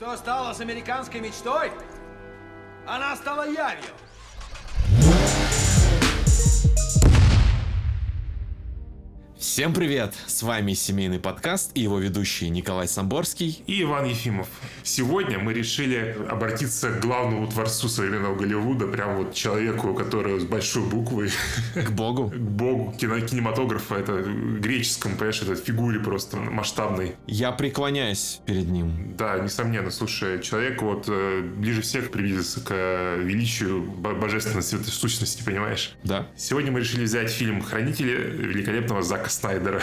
Что стало с американской мечтой? Она стала явью. Всем привет! С вами семейный подкаст и его ведущий Николай Самборский и Иван Ефимов. Сегодня мы решили обратиться к главному творцу современного Голливуда, прям вот человеку, который с большой буквы. К богу. К богу кино, кинематографа, это греческом, понимаешь, это фигуре просто масштабной. Я преклоняюсь перед ним. Да, несомненно. Слушай, человек вот э, ближе всех приблизился к э, величию божественной сущности, понимаешь? Да. Сегодня мы решили взять фильм «Хранители» великолепного Зака Снайдера.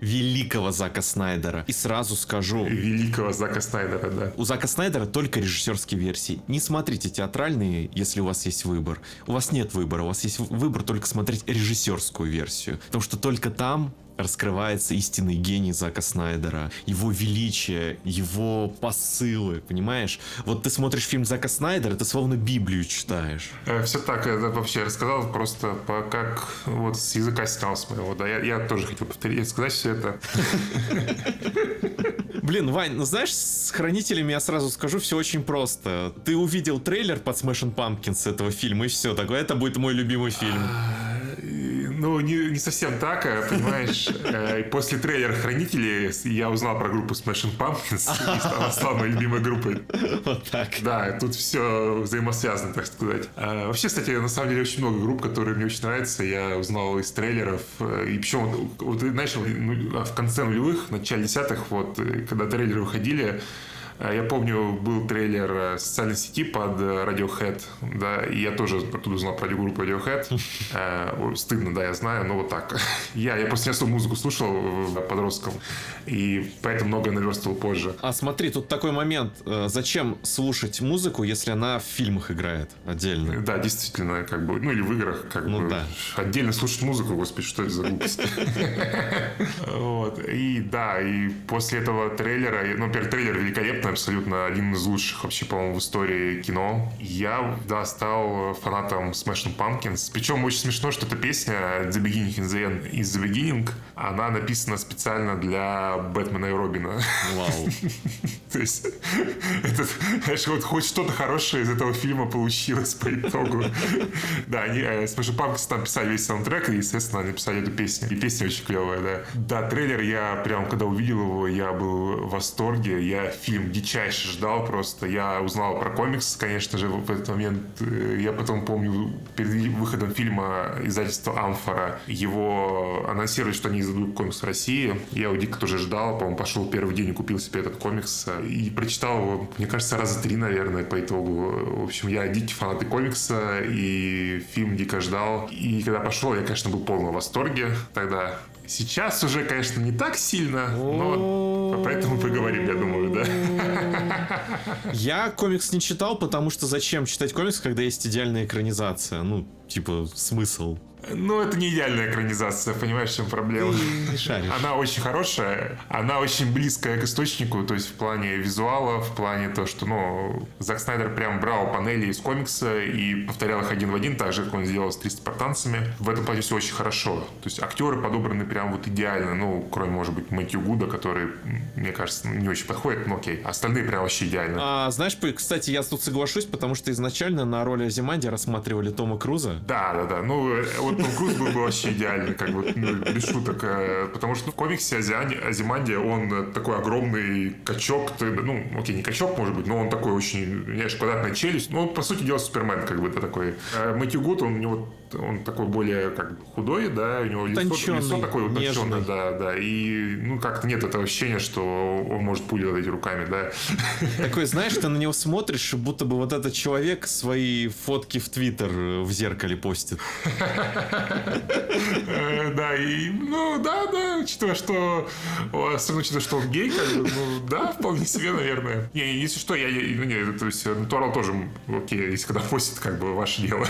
Великого Зака Снайдера. И сразу скажу... Великого Зака Снайдера, да. У Зака Снайдера только режиссерские версии. Не смотрите театральные, если у вас есть выбор. У вас нет выбора, у вас есть выбор только смотреть режиссерскую версию. Потому что только там раскрывается истинный гений Зака Снайдера, его величие, его посылы, понимаешь? Вот ты смотришь фильм Зака Снайдера, ты словно Библию читаешь. Э, все так, это вообще рассказал просто по, как вот с языка снял с моего, да, я, я тоже хотел повторить, сказать все это. Блин, Вань, ну знаешь, с хранителями я сразу скажу, все очень просто. Ты увидел трейлер под Smashing Pumpkins этого фильма, и все, такое, это будет мой любимый фильм. А, ну, не, не совсем так, а, понимаешь. Э, после трейлера «Хранители» я узнал про группу Smashing Pumpkins и стала, моей любимой группой. Вот так. Да, тут все взаимосвязано, так сказать. А, вообще, кстати, на самом деле очень много групп, которые мне очень нравятся. Я узнал из трейлеров. Э, и причем, вот, знаешь, ну, в конце нулевых, в начале десятых, вот, э, когда трейлеры выходили, а, я помню, был трейлер э, социальной сети под э, Radiohead, да, и я тоже оттуда узнал про группу Radiohead. Э, стыдно, да, я знаю, но вот так. Я, я просто не особо музыку слушал подростком, и поэтому много наверстывал позже. А смотри, тут такой момент. Зачем слушать музыку, если она в фильмах играет отдельно? Да, действительно, как бы, ну или в играх, как ну, бы. Да. Отдельно слушать музыку, господи, что это за глупость. Вот, и да, и после этого трейлера, ну, первый трейлер великолепный, абсолютно один из лучших вообще, по-моему, в истории кино. Я, да, стал фанатом Smashing Pumpkins. Причем очень смешно, что эта песня The Beginning in the End is the Beginning, она написана специально для Бэтмена и Робина. Вау. То есть, это, знаешь, вот хоть что-то хорошее из этого фильма получилось по итогу. Да, они э, Smashing Pumpkins там писали весь саундтрек, и, естественно, они писали эту песню. И песня очень клевая, да. Да, трейлер я прям, когда увидел его, я был в восторге. Я фильм дичайше ждал просто. Я узнал про комикс, конечно же, в этот момент. Э, я потом помню, перед выходом фильма издательства «Амфора» его анонсировали, что они издадут комикс в России. Я его дико тоже ждал. По-моему, пошел первый день и купил себе этот комикс. И прочитал его, мне кажется, раза три, наверное, по итогу. В общем, я дикий фанат комикса, и фильм дико ждал. И когда пошел, я, конечно, был в полном восторге тогда. Сейчас уже, конечно, не так сильно, но поэтому поговорим, я думаю, да. Я комикс не читал, потому что зачем читать комикс, когда есть идеальная экранизация? Ну, типа, смысл. Ну, это не идеальная экранизация, понимаешь, в чем проблема? Она очень хорошая, она очень близкая к источнику, то есть в плане визуала, в плане того, что, ну, Зак Снайдер прям брал панели из комикса и повторял их один в один, так же, как он сделал с 300 спартанцами. В этом плане все очень хорошо. То есть актеры подобраны прям вот идеально, ну, кроме, может быть, Мэтью Гуда, который, мне кажется, не очень подходит, но окей. Остальные прям вообще идеально. А, знаешь, кстати, я тут соглашусь, потому что изначально на роли Азиманди рассматривали Тома Круза. Да, да, да. Ну, вот вот Том Круз был бы вообще идеальный, как бы, ну, без шуток. Э, потому что в комиксе Азиани, Азиманди, он такой огромный качок. Ну, окей, не качок, может быть, но он такой очень, знаешь, квадратная челюсть. Ну, он, по сути дела, Супермен, как бы, это такой. А Мэтью Гуд, он у него он такой более как бы худой, да, у него лицо, лицо такое утонченное, да, да, и ну как-то нет этого ощущения, что он может пулю эти руками, да. Такой, знаешь, ты на него смотришь, будто бы вот этот человек свои фотки в Твиттер в зеркале постит. Э, да, и, ну, да, да, учитывая, что, особенно учитывая, что он гей, как бы, ну, да, вполне себе, наверное. Не, если что, я, ну, не, то есть, натурал тоже, окей, если когда постит, как бы, ваше дело.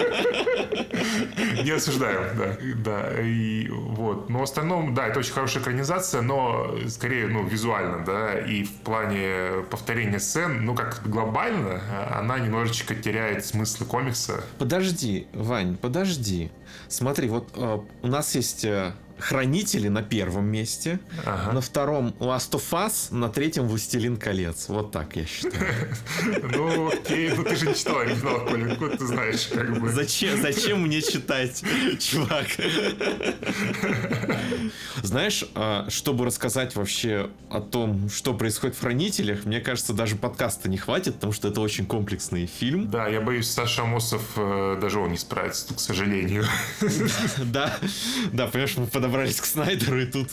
Не осуждаем, да. Да, и вот. Но в остальном, да, это очень хорошая экранизация, но скорее, ну, визуально, да, и в плане повторения сцен, ну, как глобально, она немножечко теряет смысл комикса. Подожди, Вань, подожди. Смотри, вот э, у нас есть э, Хранители на первом месте, Ага. на втором Last of Us, на третьем Властелин колец. Вот так я считаю. Ну, окей, ну ты же не читал оригинал, Колин, откуда ты знаешь, как бы. Зачем, зачем мне читать, чувак? Знаешь, а, чтобы рассказать вообще о том, что происходит в Хранителях, мне кажется, даже подкаста не хватит, потому что это очень комплексный фильм. Да, я боюсь, Саша Амосов, э, даже он не справится, к сожалению. Да, да, понимаешь, мы подобрались к Снайдеру, и тут,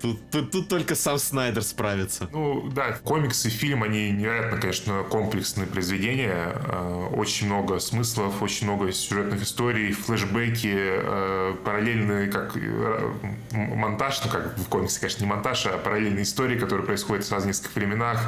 тут, тут, тут только сам Снайдер справится. Ну, да, комиксы, фильм, они невероятно, конечно, комплексные произведения. Э, Очень много смыслов, очень много сюжетных историй, флешбеки, э, параллельный как э, монтаж, ну как в комиксе, конечно, не монтаж, а параллельные истории, которые происходят сразу в нескольких временах.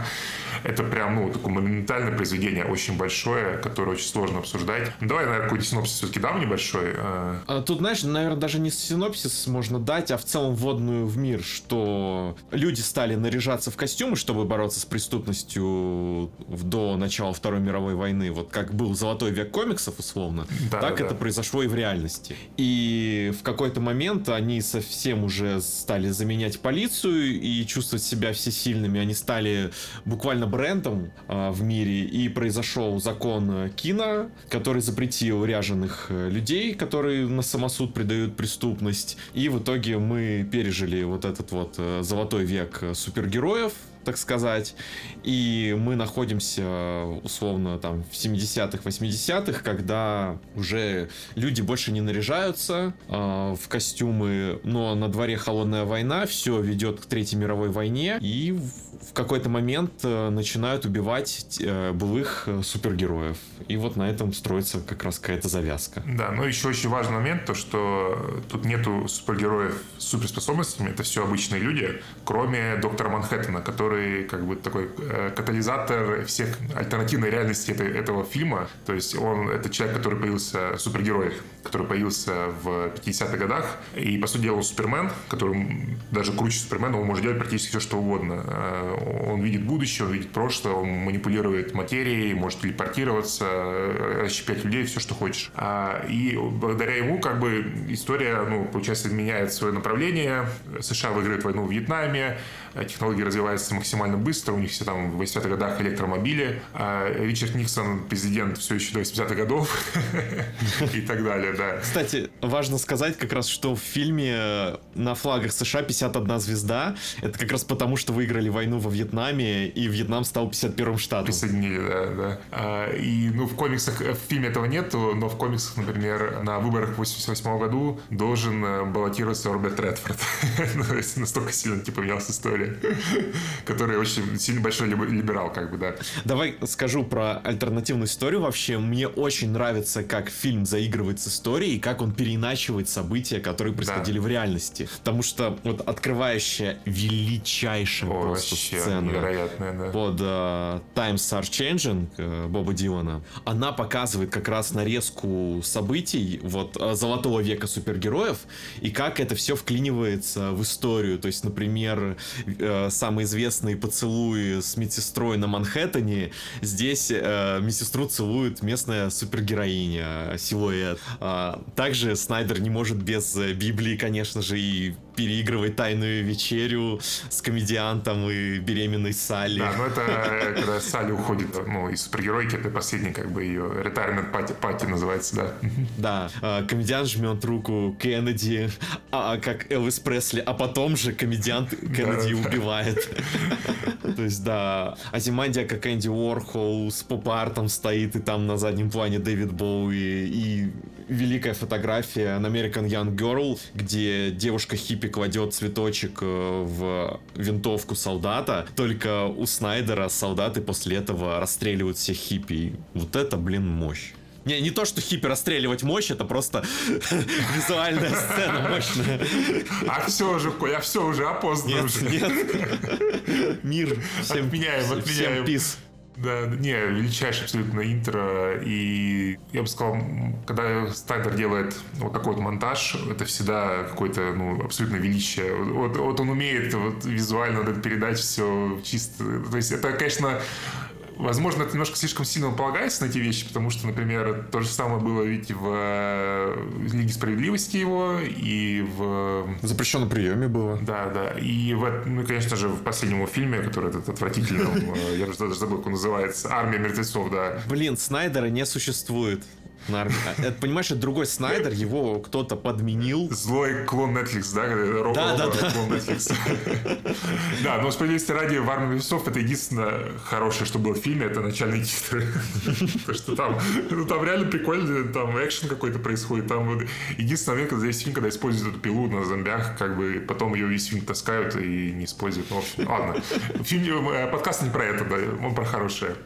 Это прям, ну, такое монументальное произведение, очень большое, которое очень сложно обсуждать. Ну, давай, наверное, какой-то синопсис все-таки дам небольшой. Э, А Тут, знаешь, наверное, даже не синопсис можно дать, а в целом вводную в мир, что люди стали наряжаться в костюмы, чтобы бороться с преступностью до начала Второй мировой войны. Вот как был золотой век комиксов, условно, Да, так да, это да. произошло и в реальности. И в какой-то момент они совсем уже стали заменять полицию и чувствовать себя всесильными. Они стали буквально брендом а, в мире. И произошел закон э, Кина, который запретил ряженых э, людей, которые на самосуд придают преступность. И в итоге мы пережили вот этот вот э, золотой век супергероев, так сказать. И мы находимся, условно, там, в 70-х, 80-х, когда уже люди больше не наряжаются э, в костюмы, но на дворе холодная война, все ведет к Третьей мировой войне, и в в какой-то момент э, начинают убивать э, былых э, супергероев. И вот на этом строится как раз какая-то завязка. Да, но еще очень важный момент, то что тут нету супергероев с суперспособностями, это все обычные люди, кроме доктора Манхэттена, который как бы такой э, катализатор всех альтернативной реальности этого фильма. То есть он это человек, который появился, супергерой, который появился в 50-х годах. И, по сути дела, он Супермен, который даже круче Супермена, он может делать практически все, что угодно. Э, Он видит будущее, он видит прошлое, он манипулирует материей, может телепортироваться, э, расщеплять людей, все, что хочешь. А, И благодаря ему, как бы, история, ну, получается, меняет свое направление. США выигрывает войну в Вьетнаме, технологии развиваются максимально быстро, у них все там в 80-х годах электромобили. А Ричард Никсон, президент все еще до 80-х годов и так далее, да. Кстати, важно сказать как раз, что в фильме э, на флагах США 51 звезда. Это как раз потому, что выиграли войну во Вьетнаме, и Вьетнам стал 51-м штатом. присоединили, да, да. А, И, ну, в комиксах, э, в фильме этого нету, но в комиксах, например, на выборах в 88 году должен э, баллотироваться Роберт Редфорд. Ну, то есть настолько сильно, типа, менялась история. Который очень сильно большой либерал, как бы, да. Давай скажу про альтернативную историю вообще. Мне очень нравится, как фильм заигрывает с историей, и как он переиначивает события, которые происходили в реальности. Потому что вот открывающая величайшая О, просто вообще сцена невероятная, да. под э, Times Are Changing э, Боба Дилана, она показывает как раз нарезку событий вот э, золотого века супергероев и как это все вклинивается в историю. То есть, например, э, самые известные поцелуи с медсестрой на Манхэттене. Здесь э, медсестру целует местная супергероиня, э, силуэт. А, также Снайдер не может без э, Библии, конечно же, и переигрывать тайную вечерю с комедиантом и беременной Салли. Да, но это э, когда Салли уходит, ну, из супергеройки, это последний, как бы, ее retirement пати, пати называется, да. Да, э, комедиант жмет руку Кеннеди, а, а, как Элвис Пресли, а потом же комедиант Кеннеди убивает. То есть, да, Азимандия, как Энди Уорхол с поп-артом стоит, и там на заднем плане Дэвид Боуи, и великая фотография на American Young Girl, где девушка-хиппи кладет цветочек э, в винтовку солдата, только у Снайдера солдаты после этого расстреливают всех хиппи. И Вот это, блин, мощь. Не, не то, что хиппи расстреливать мощь, это просто визуальная сцена мощная. А все уже, а все уже опознано Нет, уже. нет. Мир. Всем, Отменяем, всем отменяем. пис. Да, не, величайшее абсолютно интро. И я бы сказал, когда Снайдер делает вот такой вот монтаж, это всегда какое-то ну, абсолютно величие. Вот, вот он умеет вот, визуально вот передать все чисто. То есть это, конечно, возможно, это немножко слишком сильно полагается на эти вещи, потому что, например, то же самое было ведь в э, Лиге Справедливости его, и в... Запрещенном приеме было. Да, да. И, в, ну, конечно же, в последнем фильме, который этот отвратительный, э, я даже забыл, как он называется, «Армия мертвецов», да. Блин, Снайдера не существует. На армии. Это, понимаешь, это другой Снайдер, его кто-то подменил. Злой клон Netflix, да? Роб, Да, да, да. клон Netflix. Да, но справедливости ради в армии весов это единственное хорошее, что было в фильме, это начальные титры. Потому что там, ну, там реально прикольно, там экшен какой-то происходит. Там вот единственный момент, когда весь фильм, когда используют эту пилу на зомбях, как бы потом ее весь фильм таскают и не используют. Ну, в общем, ладно. Фильм, э, подкаст не про это, да, он про хорошее.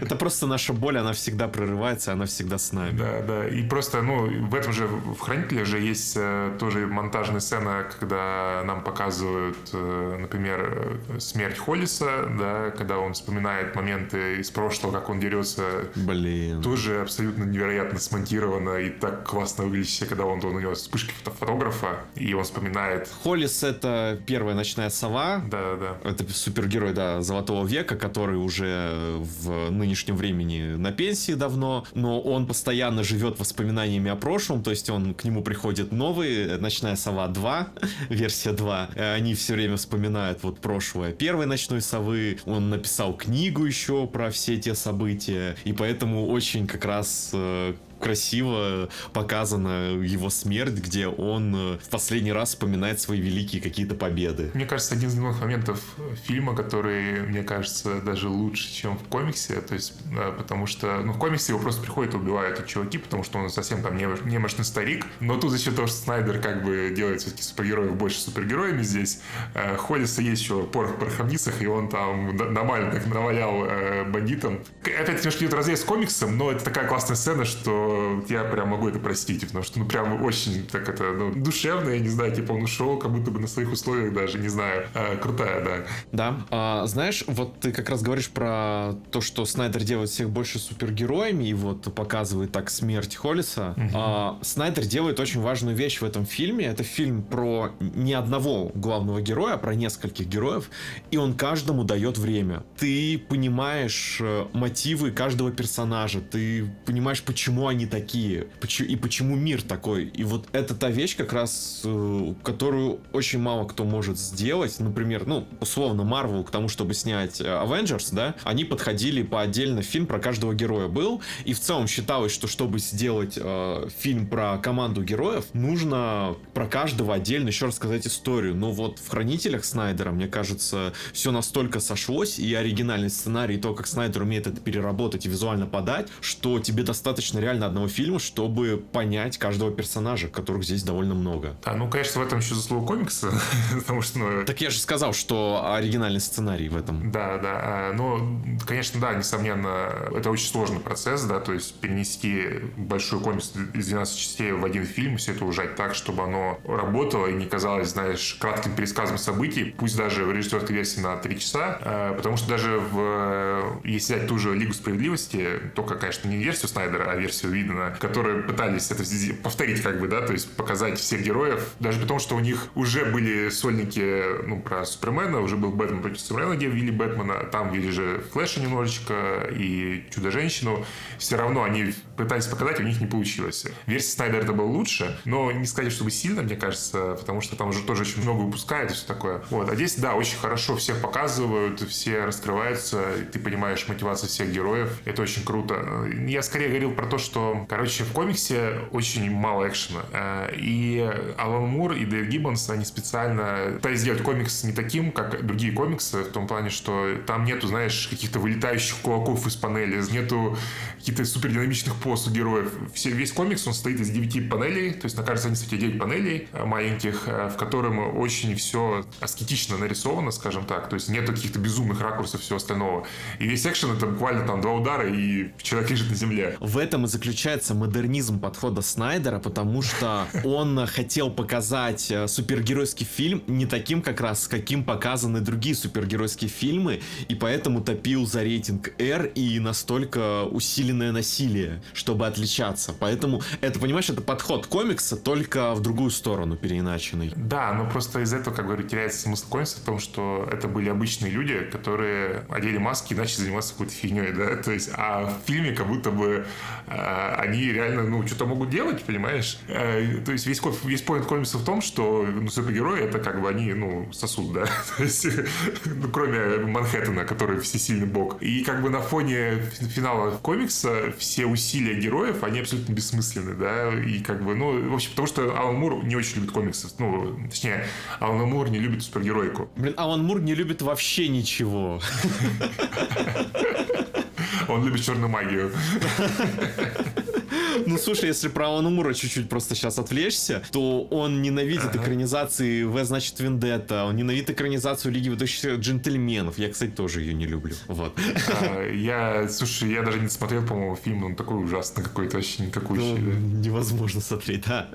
Это просто наша боль, она всегда прорывается, она всегда с нами. Да, да. И просто, ну, в этом же, в «Хранителях» же есть э, тоже монтажная сцена, когда нам показывают, э, например, э, смерть Холлиса, да, когда он вспоминает моменты из прошлого, как он дерется. Блин. Тоже абсолютно невероятно смонтировано и так классно выглядит, все, когда он, он у него вспышки фото- фотографа, и он вспоминает. Холлис это первая ночная сова. Да, да. Это супергерой, да, Золотого века, который уже в нынешнем времени на пенсии давно, но он постоянно живет воспоминаниями о прошлом, то есть он к нему приходит новый, э, Ночная сова 2, версия 2. Э, Они все время вспоминают вот прошлое первой Ночной совы, он написал книгу еще про все те события, и поэтому очень как раз э, красиво показана его смерть, где он э, в последний раз вспоминает свои великие какие-то победы. Мне кажется, один из немногих моментов фильма, который, мне кажется, даже лучше, чем в комиксе. То есть, потому что, ну, в комиксе его просто приходят и убивают эти чуваки, потому что он совсем там немощ- немощный старик. Но тут за счет того, что Снайдер как бы делает все-таки супергероев больше супергероями здесь, э, Холлиса есть еще порох в пороховницах, и он там нормально так навалял э, бандитам. Опять немножко идет разрез с комиксом, но это такая классная сцена, что я прям могу это простить, потому что, ну, прям очень так это, ну, душевно, я не знаю, типа он ушел, как будто бы на своих условиях даже, не знаю. Э, крутая, да. Да. А, знаешь, вот ты как раз говоришь про то, что Снайдер делает всех больше супергероями и вот показывает так смерть Холлиса. А, Снайдер делает очень важную вещь в этом фильме. Это фильм про не одного главного героя, а про нескольких героев, и он каждому дает время. Ты понимаешь э, мотивы каждого персонажа, ты понимаешь, почему они такие, поч- и почему мир такой. И вот это та вещь, как раз, э, которую очень мало кто может сделать. Например, ну, условно, Марвел к тому, чтобы снять э, Avengers, да, они подходили по отдельно фильм про каждого героя был, и в целом считалось, что чтобы сделать э, фильм про команду героев, нужно про каждого отдельно еще рассказать историю. Но вот в Хранителях Снайдера, мне кажется, все настолько сошлось, и оригинальный сценарий, и то, как Снайдер умеет это переработать и визуально подать, что тебе достаточно реально одного фильма, чтобы понять каждого персонажа, которых здесь довольно много. А, ну, конечно, в этом еще заслуга комикса, потому что, ну, Так я же сказал, что оригинальный сценарий в этом. Да, да. А, Ну, конечно, да, несомненно, это очень сложный процесс, да, то есть перенести большой комикс из 12 частей в один фильм, все это ужать так, чтобы оно работало и не казалось, знаешь, кратким пересказом событий, пусть даже в режиссерской версии на 3 часа, а, потому что даже в, если взять ту же Лигу Справедливости, только, конечно, не версию Снайдера, а версию Видена, которые пытались это повторить, как бы, да, то есть показать всех героев, даже при том, что у них уже были сольники, ну, про Супермена, уже был Бэтмен против Супермена, где ввели Бэтмена, там ввели же Флэша немножечко и Чудо-женщину, все равно они пытались показать, у них не получилось. Версия Снайдера это было лучше, но не сказать, чтобы сильно, мне кажется, потому что там уже тоже очень много выпускают и все такое. Вот. А здесь, да, очень хорошо всех показывают, все раскрываются, ты понимаешь мотивацию всех героев. Это очень круто. Я скорее говорил про то, что, короче, в комиксе очень мало экшена. Э, И Алан Мур и Дэйв Гиббонс, они специально пытались сделать комикс не таким, как другие комиксы, в том плане, что там нету, знаешь, каких-то вылетающих кулаков из панели, нету каких-то супердинамичных поз у героев. Все, весь комикс, он состоит из 9 панелей, то есть на каждой странице 9 панелей э, маленьких, э, в котором очень все аскетично нарисовано, скажем так, то есть нету каких-то безумных ракурсов всего остального. И весь экшен это буквально там два удара, и человек лежит на земле. В этом и заключается модернизм подхода Снайдера, потому что он хотел показать э, супергеройский фильм не таким как раз, каким показаны другие супергеройские фильмы, и поэтому топил за рейтинг R и настолько усиленное насилие, чтобы отличаться. Поэтому это, понимаешь, это подход комикса, только в другую сторону переиначенный. Да, но просто из этого, как говорю, теряется смысл комикса в том, что это были обычные люди, которые одели маски и начали заниматься какой-то фигней, да, то есть, а в фильме как будто бы э, они реально, ну, что-то могут делать, понимаешь? Э, то есть весь, весь поинт комикса в том, что ну, супергерои это как бы они, ну, сосуд, да, то есть, ну, кроме Манхэттена, который всесильный бог. И как бы на фоне финала комикса все усилия героев, они абсолютно бессмысленны, да, и как бы, ну, в общем, потому что Алан Мур не очень любит комиксы, ну, точнее, Алан Мур не любит супергеройку. Блин, Алан Мур не любит вообще ничего. Он любит черную магию. Ну, слушай, если про Алана Мура чуть-чуть просто сейчас отвлечься, то он ненавидит ага. экранизации В, значит, Вендетта, он ненавидит экранизацию Лиги выдающихся джентльменов. Я, кстати, тоже ее не люблю. Вот. А, я, слушай, я даже не смотрел, по-моему, фильм, он такой ужасный какой-то, вообще никакой. Ну, да? Невозможно смотреть, да.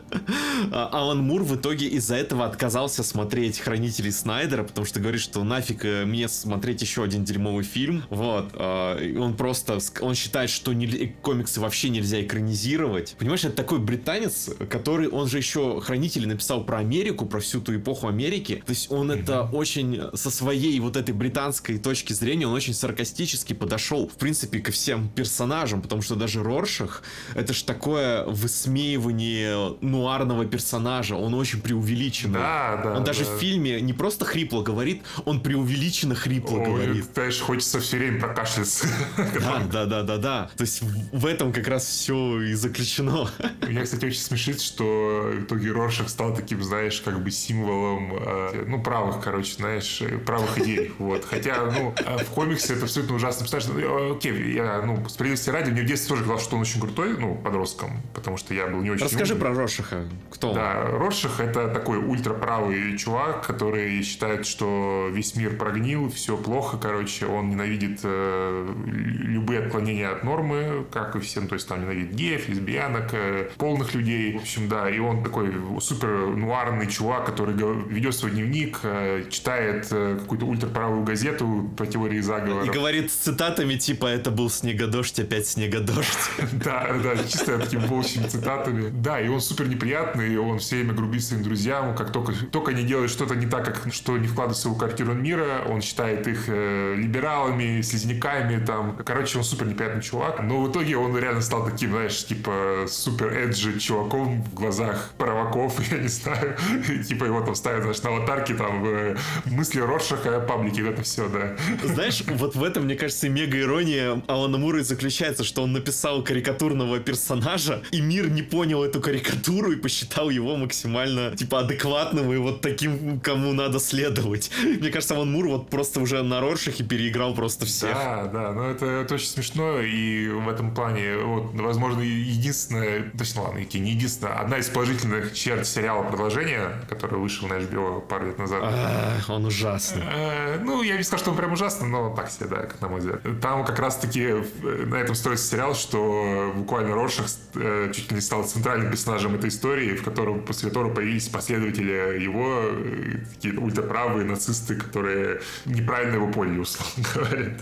А, Алан Мур в итоге из-за этого отказался смотреть Хранителей Снайдера, потому что говорит, что нафиг э, мне смотреть еще один дерьмовый фильм. Вот. А, он просто, он считает, что не, комиксы вообще нельзя экранизировать анализировать. Понимаешь, это такой британец, который, он же еще хранитель написал про Америку, про всю ту эпоху Америки. То есть он это очень со своей вот этой британской точки зрения, он очень саркастически подошел, в принципе, ко всем персонажам, потому что даже Роршах, это ж такое высмеивание нуарного персонажа, он очень преувеличенный. Да, да. Он даже да. в фильме не просто хрипло говорит, он преувеличенно хрипло Ой, говорит. Знаешь, хочется все время прокашляться. Да, да, да, да, да. То есть в этом как раз все и заключено. Меня, кстати, очень смешит, что в итоге Роршах стал таким, знаешь, как бы символом, э, ну, правых, короче, знаешь, правых идей. Вот. Хотя, ну, э, в комиксе это абсолютно ужасно. Представляешь, ну, окей, я, ну, справедливости ради, мне в детстве тоже казалось, что он очень крутой, ну, подростком, потому что я был не очень Расскажи умный. про Роршаха. Кто он? Да, Роршах это такой ультраправый чувак, который считает, что весь мир прогнил, все плохо, короче, он ненавидит э, любые отклонения от нормы, как и всем, то есть там ненавидит геев, лесбиянок, э, полных людей. В общем, да, и он такой супер нуарный чувак, который ведет свой дневник, э, читает э, какую-то ультраправую газету про теории заговора. И говорит с цитатами типа «это был снегодождь, опять снегодождь». Да, да, чисто такими волчьими цитатами. Да, и он супер неприятный, он все время грубит своим друзьям, как только, только они делают что-то не так, как что не вкладывается в квартиру мира, он считает их либералами, слизняками, там. Короче, он супер неприятный чувак, но в итоге он реально стал таким, знаешь, типа типа супер эджи чуваком в глазах праваков, я не знаю. типа его там ставят, знаешь, на аватарке там э, мысли Роршаха, паблики, это все, да. Знаешь, вот в этом, мне кажется, мега ирония Алана Мура и заключается, что он написал карикатурного персонажа, и мир не понял эту карикатуру и посчитал его максимально, типа, адекватным и вот таким, кому надо следовать. Мне кажется, Алан Мур вот просто уже на Роршахе переиграл просто всех. Да, да, но это, это очень смешно, и в этом плане, вот, возможно, единственная, точнее, ладно, не единственная, одна из положительных черт сериала «Продолжение», который вышел на HBO пару лет назад. Он ужасный. Э, ну, я не скажу, что он прям ужасный, но так себе, да, как на мой взгляд. Там как раз-таки на этом строится сериал, что буквально Роршах э, чуть ли не стал центральным персонажем этой истории, в котором, после которого появились последователи его, э, такие ультраправые нацисты, которые неправильно его поняли, условно говоря.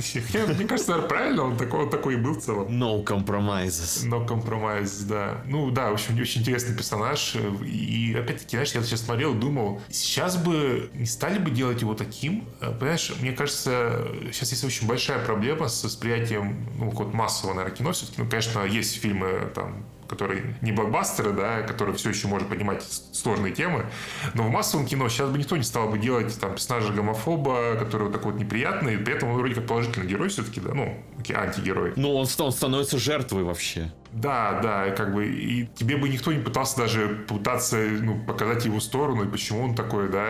Мне кажется, правильно, он такой, он такой и был в целом. No compromises. No compromises. Комайз, да. Ну да, в общем, очень интересный персонаж. И опять-таки, знаешь, я сейчас смотрел, думал, сейчас бы не стали бы делать его таким. Понимаешь, мне кажется, сейчас есть очень большая проблема с восприятием, ну, вот массового, наверное, кино. Все-таки, ну, конечно, есть фильмы там которые не блокбастеры, да, которые все еще может поднимать сложные темы. Но в массовом кино сейчас бы никто не стал бы делать там персонажа гомофоба, который вот такой вот неприятный, при этом он вроде как положительный герой все-таки, да, ну, антигерой. Ну, он, он становится жертвой вообще. Да, да, как бы, и тебе бы никто не пытался даже пытаться, ну, показать его сторону, и почему он такой, да,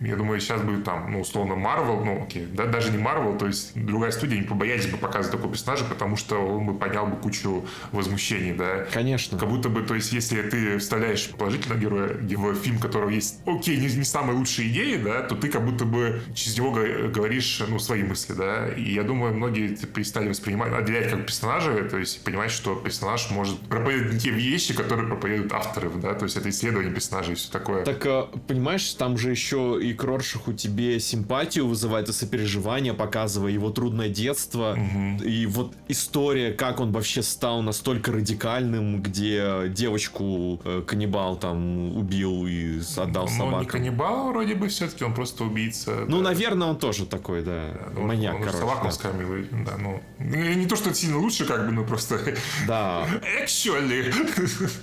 я думаю, сейчас бы там, ну, условно, Marvel, ну, окей, да, даже не Marvel, то есть другая студия не побоялись бы показывать такого персонажа, потому что он бы поднял бы кучу возмущений, да. Конечно конечно. Как будто бы, то есть, если ты вставляешь положительного героя в фильм, которого есть, окей, не, не самые лучшие идеи, да, то ты как будто бы через него говоришь, ну, свои мысли, да. И я думаю, многие перестали воспринимать, отделять как персонажа, то есть понимать, что персонаж может проповедовать не те вещи, которые проповедуют авторы, да, то есть это исследование персонажей и все такое. Так, э, понимаешь, там же еще и к Роршаху тебе симпатию вызывает и сопереживание, показывая его трудное детство, угу. и вот история, как он вообще стал настолько радикальным, где девочку э, каннибал там убил и отдал ну, собакам. не каннибал вроде бы все-таки, он просто убийца. Ну, да. наверное, он тоже такой, да, да ну, маньяк, он, короче. Собаку да. скормил, да, ну. Не то, что это сильно лучше, как бы, ну просто... Да. Actually.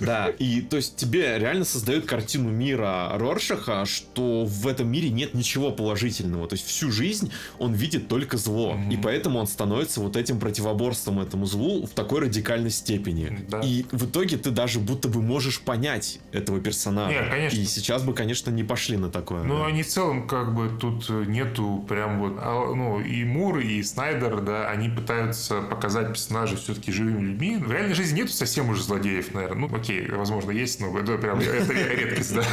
Да, и то есть тебе реально создают картину мира Роршаха, что в этом мире нет ничего положительного. То есть всю жизнь он видит только зло. Mm-hmm. И поэтому он становится вот этим противоборством этому злу в такой радикальной степени. Да. И в итоге ты даже будто бы можешь понять этого персонажа. Нет, конечно. И сейчас бы, конечно, не пошли на такое. Ну, да. они в целом, как бы, тут нету прям вот... А, ну, и Мур, и Снайдер, да, они пытаются показать персонажей все-таки живыми людьми. В реальной жизни нету совсем уже злодеев, наверное. Ну, окей, возможно, есть, но это прям это редкость, да.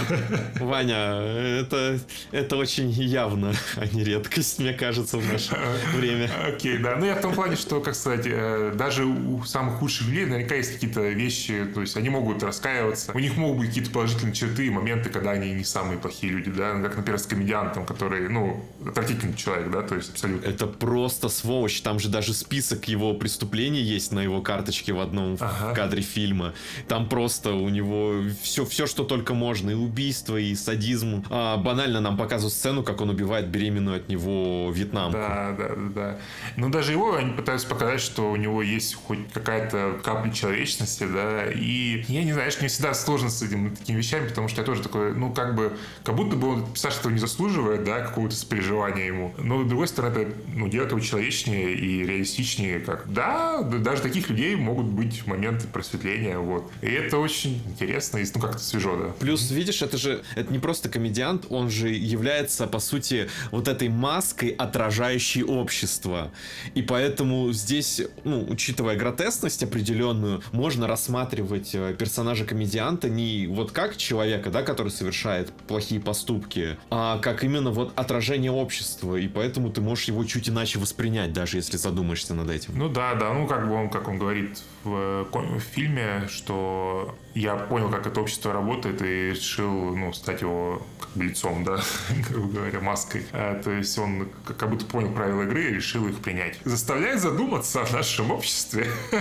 Ваня, это, это очень явно, а не редкость, мне кажется, в наше время. Окей, да. Ну, я в том плане, что, как сказать, э, даже у самых худших людей наверняка есть какие-то вещи, то есть они могут раскаиваться, у них могут быть какие-то положительные черты и моменты, когда они не самые плохие люди, да, как, например, с комедиантом, который, ну, отвратительный человек, да, то есть абсолютно. Это просто сволочь, там же даже список его преступлений есть на его карточке в одном ага. кадре фильма. Там просто у него все, все, что только можно, и убийство, и садизм. А, банально нам показывают сцену, как он убивает беременную от него вьетнамку. Да, да, да. Но даже его они пытаются показать, что у него есть хоть какая-то капля человечности, да, и я не знаю, мне всегда сложно с этими такими вещами, потому что я тоже такой, ну, как бы, как будто бы он писать, что не заслуживает, да, какого-то сопереживания ему. Но, с другой стороны, это, ну, делает его человечнее и реалистичнее, как, да, даже таких людей могут быть моменты просветления, вот. И это очень интересно и, ну, как-то свежо, да. Плюс, видишь, это же, это не просто комедиант, он же является, по сути, вот этой маской, отражающей общество. И поэтому здесь, ну, учитывая гротесность определенную, можно рассматривать э, персонажа комедианта не вот как человека, да, который совершает плохие поступки, а как именно вот отражение общества. И поэтому ты можешь его чуть иначе воспринять, даже если задумаешься над этим. Ну да, да, ну как бы он, как он говорит в, в фильме, что я понял, как это общество работает и решил, ну, стать его как бы лицом, да, грубо говоря, маской. А, то есть он как будто понял правила игры и решил их принять. Заставляет задуматься о нашем обществе.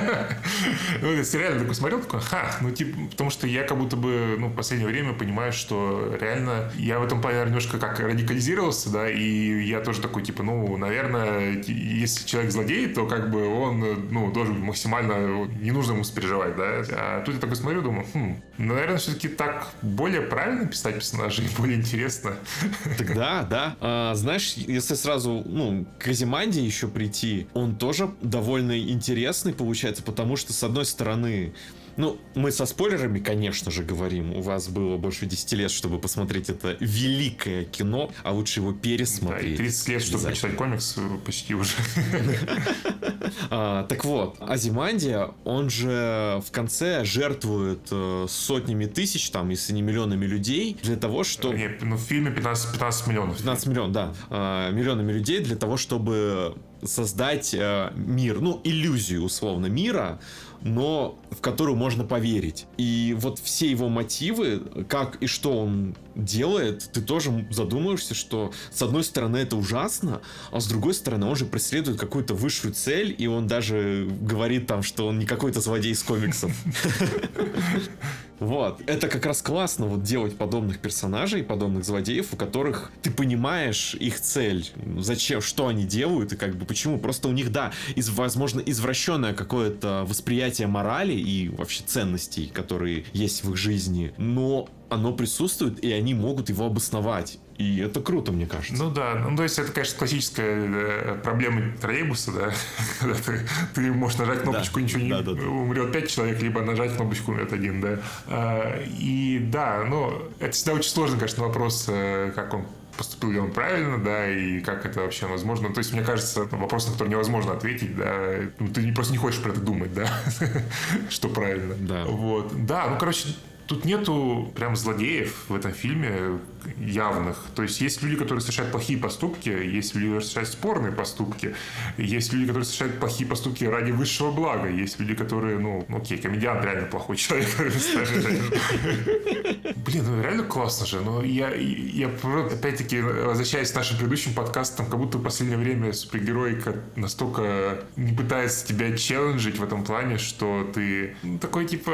ну, я реально такой смотрел, такой, ха, ну, типа, потому что я как будто бы, ну, в последнее время понимаю, что реально я в этом плане немножко как радикализировался, да, и я тоже такой, типа, ну, наверное, если человек злодей, то как бы он, ну, должен максимально, не нужно ему переживать, да. А тут я такой смотрю, думаю, хм, наверное, все-таки так более правильно писать персонажей, более интересно. Да, да. А, знаешь, если сразу, ну, к Азиманде еще прийти, он тоже довольно интересный получается, потому что, с одной стороны, ну, мы со спойлерами, конечно же, говорим. У вас было больше 10 лет, чтобы посмотреть это великое кино, а лучше его пересмотреть. Да, и 30 лет, чтобы почитать комикс э, почти уже. А, так вот, Азимандия, он же в конце жертвует э, сотнями тысяч, там, если не миллионами людей, для того, чтобы... Ну в фильме 15, 15 миллионов. 15 миллионов, да. А, миллионами людей для того, чтобы создать э, мир, ну, иллюзию, условно, мира, но в которую можно поверить. И вот все его мотивы, как и что он делает, ты тоже задумаешься, что с одной стороны это ужасно, а с другой стороны он же преследует какую-то высшую цель, и он даже говорит там, что он не какой-то злодей из комиксов. Вот. Это как раз классно вот делать подобных персонажей, подобных злодеев, у которых ты понимаешь их цель, зачем, что они делают и как бы почему. Просто у них, да, из, возможно, извращенное какое-то восприятие морали и вообще ценностей, которые есть в их жизни, но оно присутствует, и они могут его обосновать. И это круто, мне кажется. Ну да, ну то есть это, конечно, классическая э, проблема троллейбуса, да, когда ты, ты можешь нажать кнопочку, да. ничего не да, да, да. умрет пять человек, либо нажать кнопочку, умрет один, да. А, и да, ну это всегда очень сложно, конечно, вопрос, э, как он поступил ли он правильно, да, и как это вообще возможно. То есть, мне кажется, вопрос, на который невозможно ответить, да, ну, ты просто не хочешь про это думать, да, что правильно. Да. Вот. Да, ну, короче, Тут нету прям злодеев в этом фильме, явных. То есть есть люди, которые совершают плохие поступки, есть люди, которые совершают спорные поступки, есть люди, которые совершают плохие поступки ради высшего блага, есть люди, которые, ну, окей, комедиант реально плохой человек. Блин, ну реально классно же. Но я, я опять-таки, возвращаясь к нашим предыдущим подкастам, как будто в последнее время супергеройка настолько не пытается тебя челленджить в этом плане, что ты ну, такой, типа,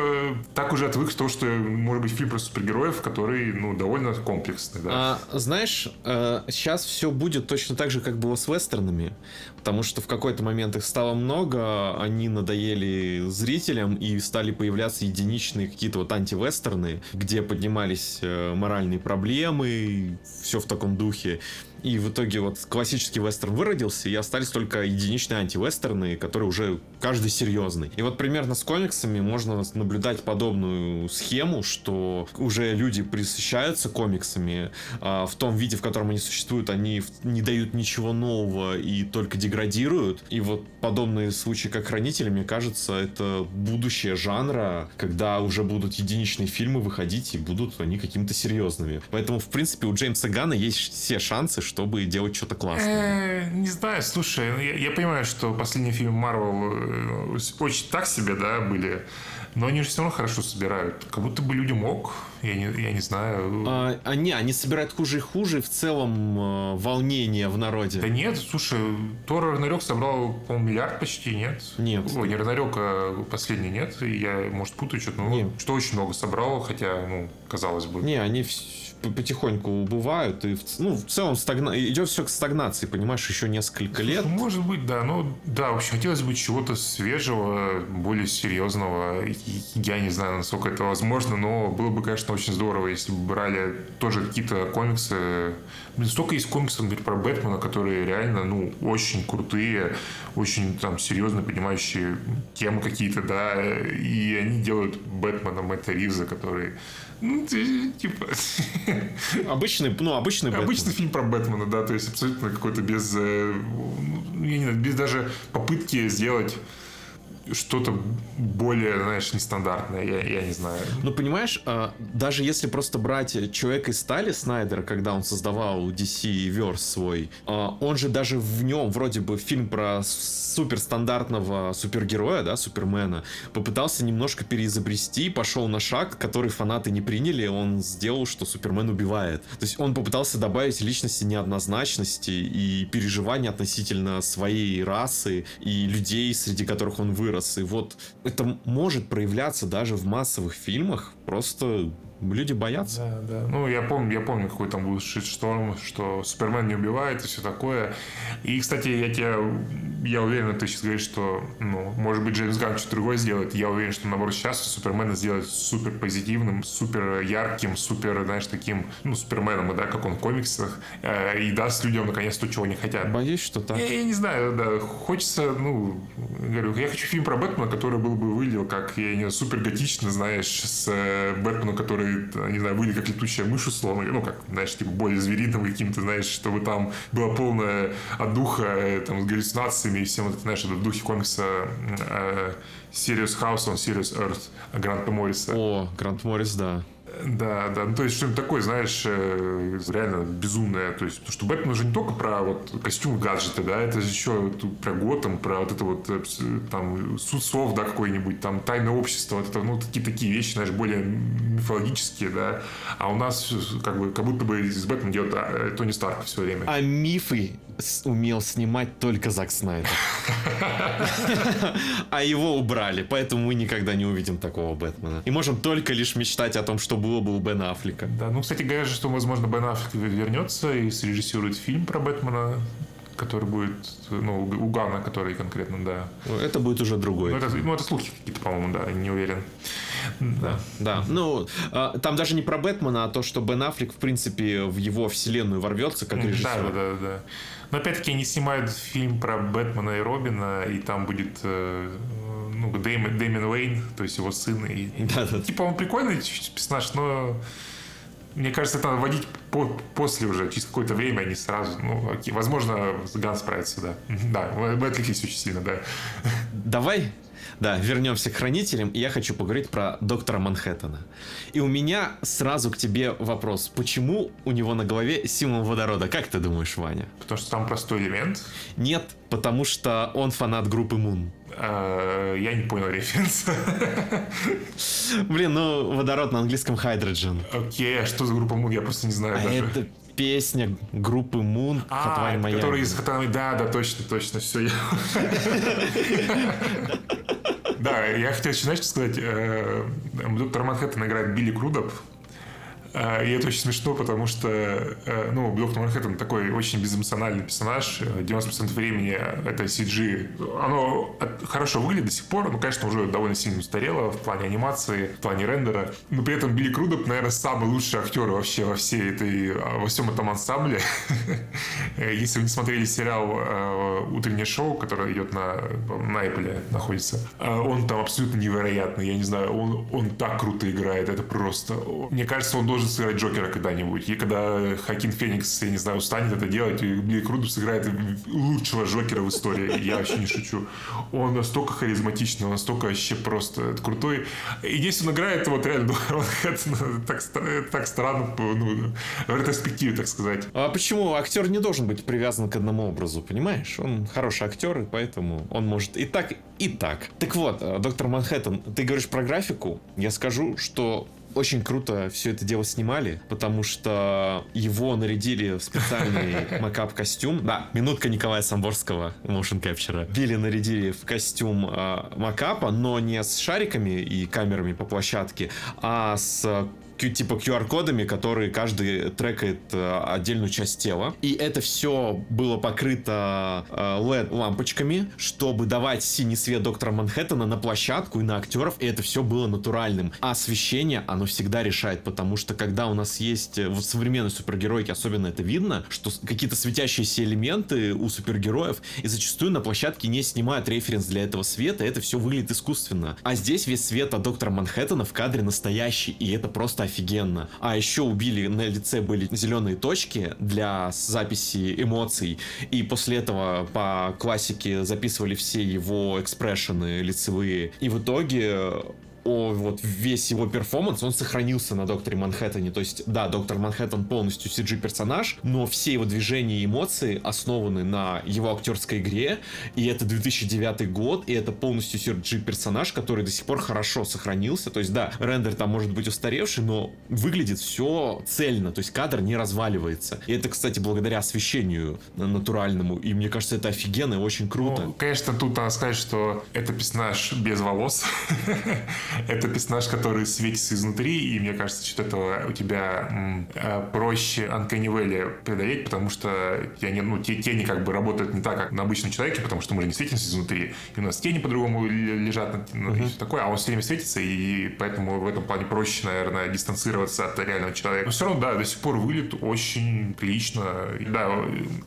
так уже отвык, что, что может быть фильм про супергероев, который, ну, довольно комплекс комиксных, да. А, знаешь, а, сейчас все будет точно так же, как было с вестернами. Потому что в какой-то момент их стало много, они надоели зрителям и стали появляться единичные какие-то вот антивестерны, где поднимались э, моральные проблемы, все в таком духе. И в итоге вот классический вестерн выродился, и остались только единичные антивестерны, которые уже каждый серьезный. И вот примерно с комиксами можно наблюдать подобную схему, что уже люди присыщаются комиксами, а в том виде, в котором они существуют, они не дают ничего нового и только деградируют. И вот подобные случаи, как хранители, мне кажется, это будущее жанра, когда уже будут единичные фильмы выходить, и будут они какими-то серьезными. Поэтому, в принципе, у Джеймса Гана есть все шансы, что чтобы делать что-то классное? Э, не знаю, слушай, ну, я понимаю, что последние фильмы Марвел э, очень так себе, да, были. Но они же все равно хорошо собирают. Как будто бы люди мог, я не, я не знаю. А, а не, они собирают хуже и хуже, в целом э, волнение в народе. Да нет, слушай, Тор Рагнарёк собрал, по-моему, миллиард почти, нет? Нет. Ой, не Рагнарёк, а последний, нет? Я, может, путаю что-то, но нет. что очень много собрал, хотя, ну, казалось бы. Не, они все потихоньку убывают, и ну, в целом стагна... идет все к стагнации, понимаешь, еще несколько лет. Слушай, может быть, да, но да, вообще хотелось бы чего-то свежего, более серьезного. Я не знаю, насколько это возможно, но было бы, конечно, очень здорово, если бы брали тоже какие-то комиксы. Блин, столько есть комиксов, например, про Бэтмена, которые реально, ну, очень крутые, очень там серьезно понимающие темы какие-то, да, и они делают Бэтмена это Ривза, который ну, типа... Обычный, ну, обычный Бэтмен. Обычный фильм про Бэтмена, да, то есть абсолютно какой-то без... Э, ну, я не знаю, без даже попытки сделать что-то более, знаешь, нестандартное, я, я не знаю. Ну, понимаешь, а, даже если просто брать человека из стали Снайдера, когда он создавал DC Verse свой, а, он же даже в нем вроде бы фильм про суперстандартного супергероя, да, Супермена, попытался немножко переизобрести, пошел на шаг, который фанаты не приняли, он сделал, что Супермен убивает. То есть он попытался добавить личности неоднозначности и переживания относительно своей расы и людей, среди которых он вырос вырос. И вот это может проявляться даже в массовых фильмах, просто люди боятся. Да, да. Ну, я помню, я помню, какой там был шторм, что Супермен не убивает и все такое. И, кстати, я тебя, я уверен, ты сейчас говоришь, что, ну, может быть, Джеймс Ганн что-то другое сделает. Я уверен, что, наоборот, сейчас Супермена сделает супер позитивным, супер ярким, супер, знаешь, таким, ну, Суперменом, да, как он в комиксах, э, и даст людям, наконец, то, чего они хотят. Боюсь, что так. Я, я не знаю, да, хочется, ну, говорю, я хочу фильм про Бэтмена, который был бы выглядел как, я не знаю, супер готично, знаешь, с э, Бэтменом, который которые, э, не знаю, были как летучая мышь, условно, ну, как, знаешь, типа более звериным каким-то, знаешь, чтобы там было полное от духа э, там, с галлюцинациями и всем, это, знаешь, это в духе комикса э, э Serious House on Serious Earth Гранта Морриса. О, Грант Моррис, да. Да, да. Ну, то есть, что-нибудь такое, знаешь, э, реально безумное. То есть, что Бэтмен уже не только про вот костюм гаджеты, да, это еще про Готэм, про вот это вот э, там суд слов, да, какой-нибудь, там тайное общество, вот это, ну, такие такие вещи, знаешь, более мифологические, да. А у нас э, как бы как будто бы из Бэтмена делает а, Тони Старк все время. А мифы умел снимать только Зак Снайдер. А его убрали, поэтому мы никогда не увидим такого Бэтмена. И можем только лишь мечтать о том, что было бы у Бен Аффлека. Да, ну, кстати, говорят, что, возможно, Бен Аффлек вернется и срежиссирует фильм про Бэтмена который будет, ну, у Гана, который конкретно, да. Ну, это будет уже другой. Ну, это, ну, это слухи какие-то, по-моему, да, не уверен. Да. да. Ну, а, там даже не про Бэтмена, а то, что Бен Аффлек, в принципе, в его вселенную ворвется как режиссер. Да, да, да. Но опять-таки они снимают фильм про Бэтмена и Робина, и там будет э, ну, Дэймон, Дэймон Уэйн, то есть его сын. И, да, да. Типа он прикольный персонаж, но мне кажется, это надо вводить по после уже, через какое-то время, а не сразу. Ну, окей. Возможно, Ган справится, да. Да, в Атлетике очень сильно, да. Давай да, вернемся к хранителям, и я хочу поговорить про доктора Манхэттена. И у меня сразу к тебе вопрос. Почему у него на голове символ водорода? Как ты думаешь, Ваня? Потому что там простой элемент? Нет, потому что он фанат группы Moon. А, я не понял референс. Блин, ну водород на английском hydrogen. Окей, а что за группа Moon? Я просто не знаю а даже. Песня группы Moon а, Который из Хатвай Да, да, точно, точно, все. Да, я хотел еще, знаешь, сказать, э, доктор Манхэттен играет Билли Крудоп, и это очень смешно, потому что, э, ну, Доктор Манхэттен такой очень безэмоциональный персонаж. 90% времени это CG. Оно хорошо выглядит до сих пор, но, конечно, уже довольно сильно устарело в плане анимации, в плане рендера. Но при этом Билли Крудоп, наверное, самый лучший актер вообще во всей этой, во всем этом ансамбле. Если вы не смотрели сериал э, «Утреннее шоу», которое идет на, на находится, э, он там абсолютно невероятный. Я не знаю, он, он так круто играет. Это просто... Мне кажется, он должен должен сыграть Джокера когда-нибудь. И когда Хакин Феникс, я не знаю, устанет это делать, и Билли Крудов сыграет лучшего Джокера в истории. Я вообще не шучу. Он настолько харизматичный, он настолько вообще просто крутой. И здесь он играет вот реально так, так странно, ну, в ретроспективе, так сказать. А почему? Актер не должен быть привязан к одному образу, понимаешь? Он хороший актер, и поэтому он может и так, и так. Так вот, э, доктор Манхэттен, ты говоришь про графику. Я скажу, что очень круто все это дело снимали, потому что его нарядили в специальный макап-костюм. Да, минутка Николая Самборского, motion capture. Билли нарядили в костюм э, макапа, но не с шариками и камерами по площадке, а с типа QR-кодами, которые каждый трекает э, отдельную часть тела. И это все было покрыто э, LED-лампочками, чтобы давать синий свет доктора Манхэттена на площадку и на актеров, и это все было натуральным. А освещение, оно всегда решает, потому что когда у нас есть э, в современной супергеройке, особенно это видно, что какие-то светящиеся элементы у супергероев, и зачастую на площадке не снимают референс для этого света, это все выглядит искусственно. А здесь весь свет от доктора Манхэттена в кадре настоящий, и это просто офигенно. А еще убили на лице были зеленые точки для записи эмоций. И после этого по классике записывали все его экспрессионы лицевые. И в итоге о, вот весь его перформанс, он сохранился на Докторе Манхэттене. То есть, да, Доктор Манхэттен полностью CG-персонаж, но все его движения и эмоции основаны на его актерской игре, и это 2009 год, и это полностью CG-персонаж, который до сих пор хорошо сохранился. То есть, да, рендер там может быть устаревший, но выглядит все цельно, то есть кадр не разваливается. И это, кстати, благодаря освещению натуральному, и мне кажется, это офигенно и очень круто. Ну, конечно, тут надо сказать, что это персонаж без волос. Это персонаж, который светится изнутри, и мне кажется, что этого у тебя э, проще Valley преодолеть, потому что тени, ну, тени как бы работают не так, как на обычном человеке, потому что мы же не светимся изнутри, и у нас тени по-другому лежат, ну, uh-huh. и все такое, а он все время светится, и поэтому в этом плане проще, наверное, дистанцироваться от реального человека. Но все равно, да, до сих пор вылет очень прилично. И, да,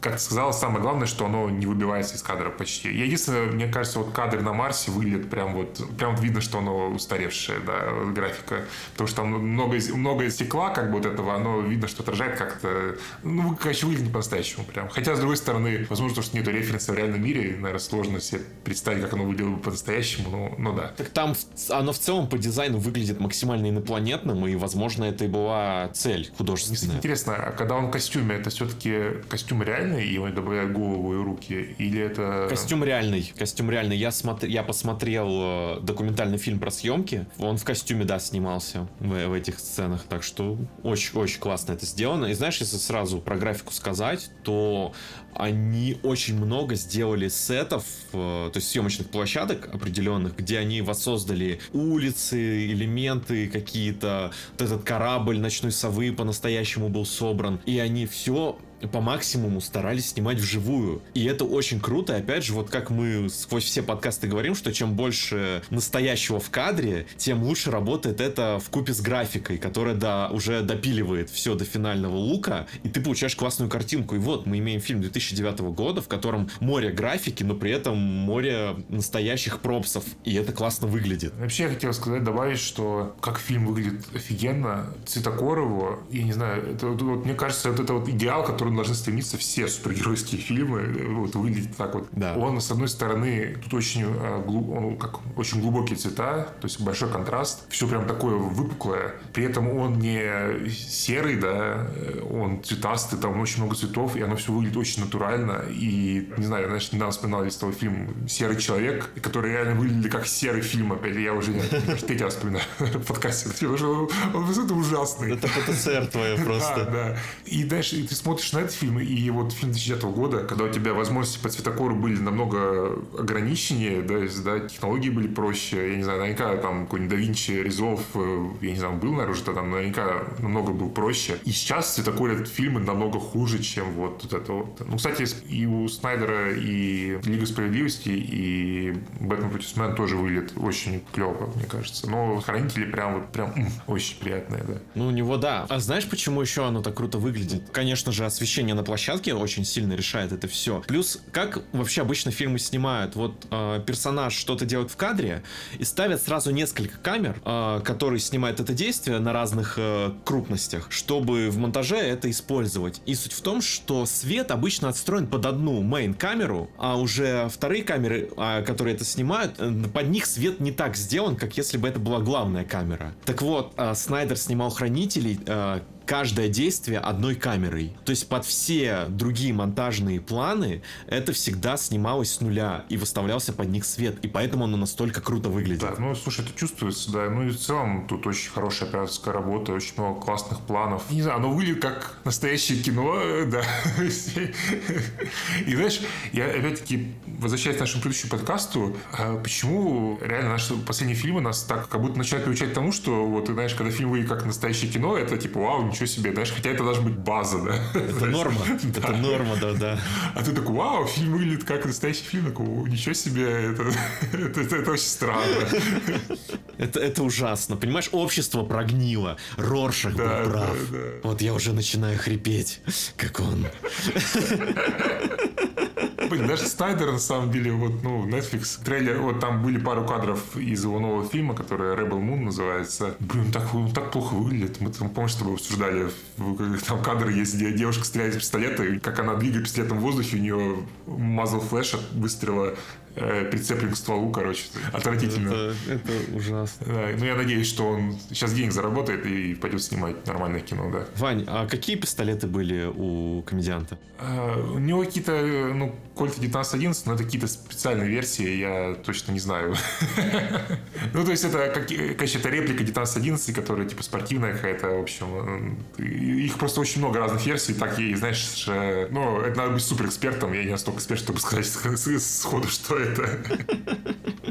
как ты сказал, самое главное, что оно не выбивается из кадра почти. Я единственное, мне кажется, вот кадр на Марсе выглядит прям вот, прям вот видно, что оно устарело устаревшая да, графика, потому что там много, много стекла, как бы вот этого, оно видно, что отражает как-то, ну, короче, выглядит по-настоящему прям. Хотя, с другой стороны, возможно, то, что нет референса в реальном мире, наверное, сложно себе представить, как оно выглядело бы по-настоящему, но, но да. Так там оно в целом по дизайну выглядит максимально инопланетным, и, возможно, это и была цель художественная. Интересно, а когда он в костюме, это все-таки костюм реальный, и он добавляет голову и руки, или это... Костюм реальный, костюм реальный. Я, смотр... я посмотрел э, документальный фильм про съемки, съемки. Он в костюме, да, снимался в, в этих сценах, так что очень-очень классно это сделано. И знаешь, если сразу про графику сказать, то они очень много сделали сетов, э, то есть съемочных площадок определенных, где они воссоздали улицы, элементы какие-то, вот этот корабль ночной совы по-настоящему был собран, и они все по максимуму старались снимать вживую. И это очень круто. И опять же, вот как мы сквозь все подкасты говорим, что чем больше настоящего в кадре, тем лучше работает это в купе с графикой, которая да, уже допиливает все до финального лука, и ты получаешь классную картинку. И вот мы имеем фильм 2009 года, в котором море графики, но при этом море настоящих пропсов. И это классно выглядит. Вообще я хотел сказать, добавить, что как фильм выглядит офигенно, цветокор его, я не знаю, это, вот, мне кажется, вот это вот идеал, который должны стремиться все супергеройские фильмы, вот выглядит так вот. Да. Он, с одной стороны, тут очень, э, он как, очень глубокие цвета, то есть большой контраст, все прям такое выпуклое, при этом он не серый, да, э, он цветастый, там очень много цветов, и оно все выглядит очень натурально, и, не знаю, знаешь, недавно вспоминал весь того фильм «Серый человек», который реально выглядели как серый фильм, опять я уже не третий раз вспоминаю в подкасте, потому что он, он, ужасный. Это ПТСР твое Да, просто. да. И дальше ты смотришь на этот фильм, и вот фильм 2009 года, когда у тебя возможности по цветокору были намного ограниченнее, да, есть, да, технологии были проще, я не знаю, наверняка там какой-нибудь Da Vinci Resolve, э, я не знаю, был, наверное, уже там наверняка намного был проще. И сейчас цветокор этот фильм намного хуже, чем вот, вот это вот. Ну, кстати, и у Снайдера, и Лига Справедливости, и Бэтмен против Супермена тоже выглядит очень клево, мне кажется. Но Хранители прям вот прям очень приятные, да. Ну, у него да. А знаешь, почему еще оно так круто выглядит? Конечно же, освещение на площадке очень сильно решает это все. Плюс, как вообще обычно фильмы снимают? Вот э, персонаж что-то делает в кадре и ставят сразу несколько камер, э, которые снимают это действие на разных э, крупностях, чтобы в монтаже это использовать. И суть в том, что свет обычно отстроен под одну мейн-камеру, а уже вторые камеры, а, которые это снимают, э, под них свет не так сделан, как если бы это была главная камера. Так вот, э, Снайдер снимал Хранителей, э, каждое действие одной камерой. То есть под все другие монтажные планы это всегда снималось с нуля и выставлялся под них свет. И поэтому оно настолько круто выглядит. Да, ну, слушай, это чувствуется, да. Ну, и в целом тут очень хорошая операторская работа, очень много классных планов. Не знаю, оно выглядит как настоящее кино, да. И знаешь, я опять-таки возвращаясь к нашему предыдущему подкасту, а почему реально наши последние фильмы нас так как будто начинают приучать к тому, что вот, ты знаешь, когда фильм выглядит как настоящее кино, это типа, вау, ничего себе, знаешь, хотя это должна быть база, да. Это норма. Это норма, да, да. А ты такой, вау, фильм выглядит как настоящий фильм. Такой, «О, ничего себе, это, это, очень странно. Это, это ужасно. Понимаешь, общество прогнило. Роршах Да, был прав. да, да. Вот я уже начинаю хрипеть, как он. Блин, даже Снайдер, на самом деле, вот, ну, Netflix, трейлер, вот там были пару кадров из его нового фильма, который Rebel Moon называется. Блин, так, он так плохо выглядит. Мы там, помнишь, с тобой обсуждали, в- там кадр есть, где девушка стреляет из пистолета, и как она двигает пистолетом в воздухе, у нее мазал флеш от выстрела прицеплен к стволу, короче. Отвратительно. Это, это ужасно. Да, ну, я надеюсь, что он сейчас денег заработает и пойдет снимать нормальное кино, да. Вань, а какие пистолеты были у комедианта? А, У него какие-то, э, ну, Кольт 1911, но это какие-то специальные версии, я точно не знаю. Ну, то есть это, конечно, это реплика 1911, которая, типа, спортивная какая-то, в общем. э, Их просто очень много разных версий, так и, знаешь, э, ну, это надо быть суперэкспертом, я не настолько эксперт, чтобы сказать сходу, что это.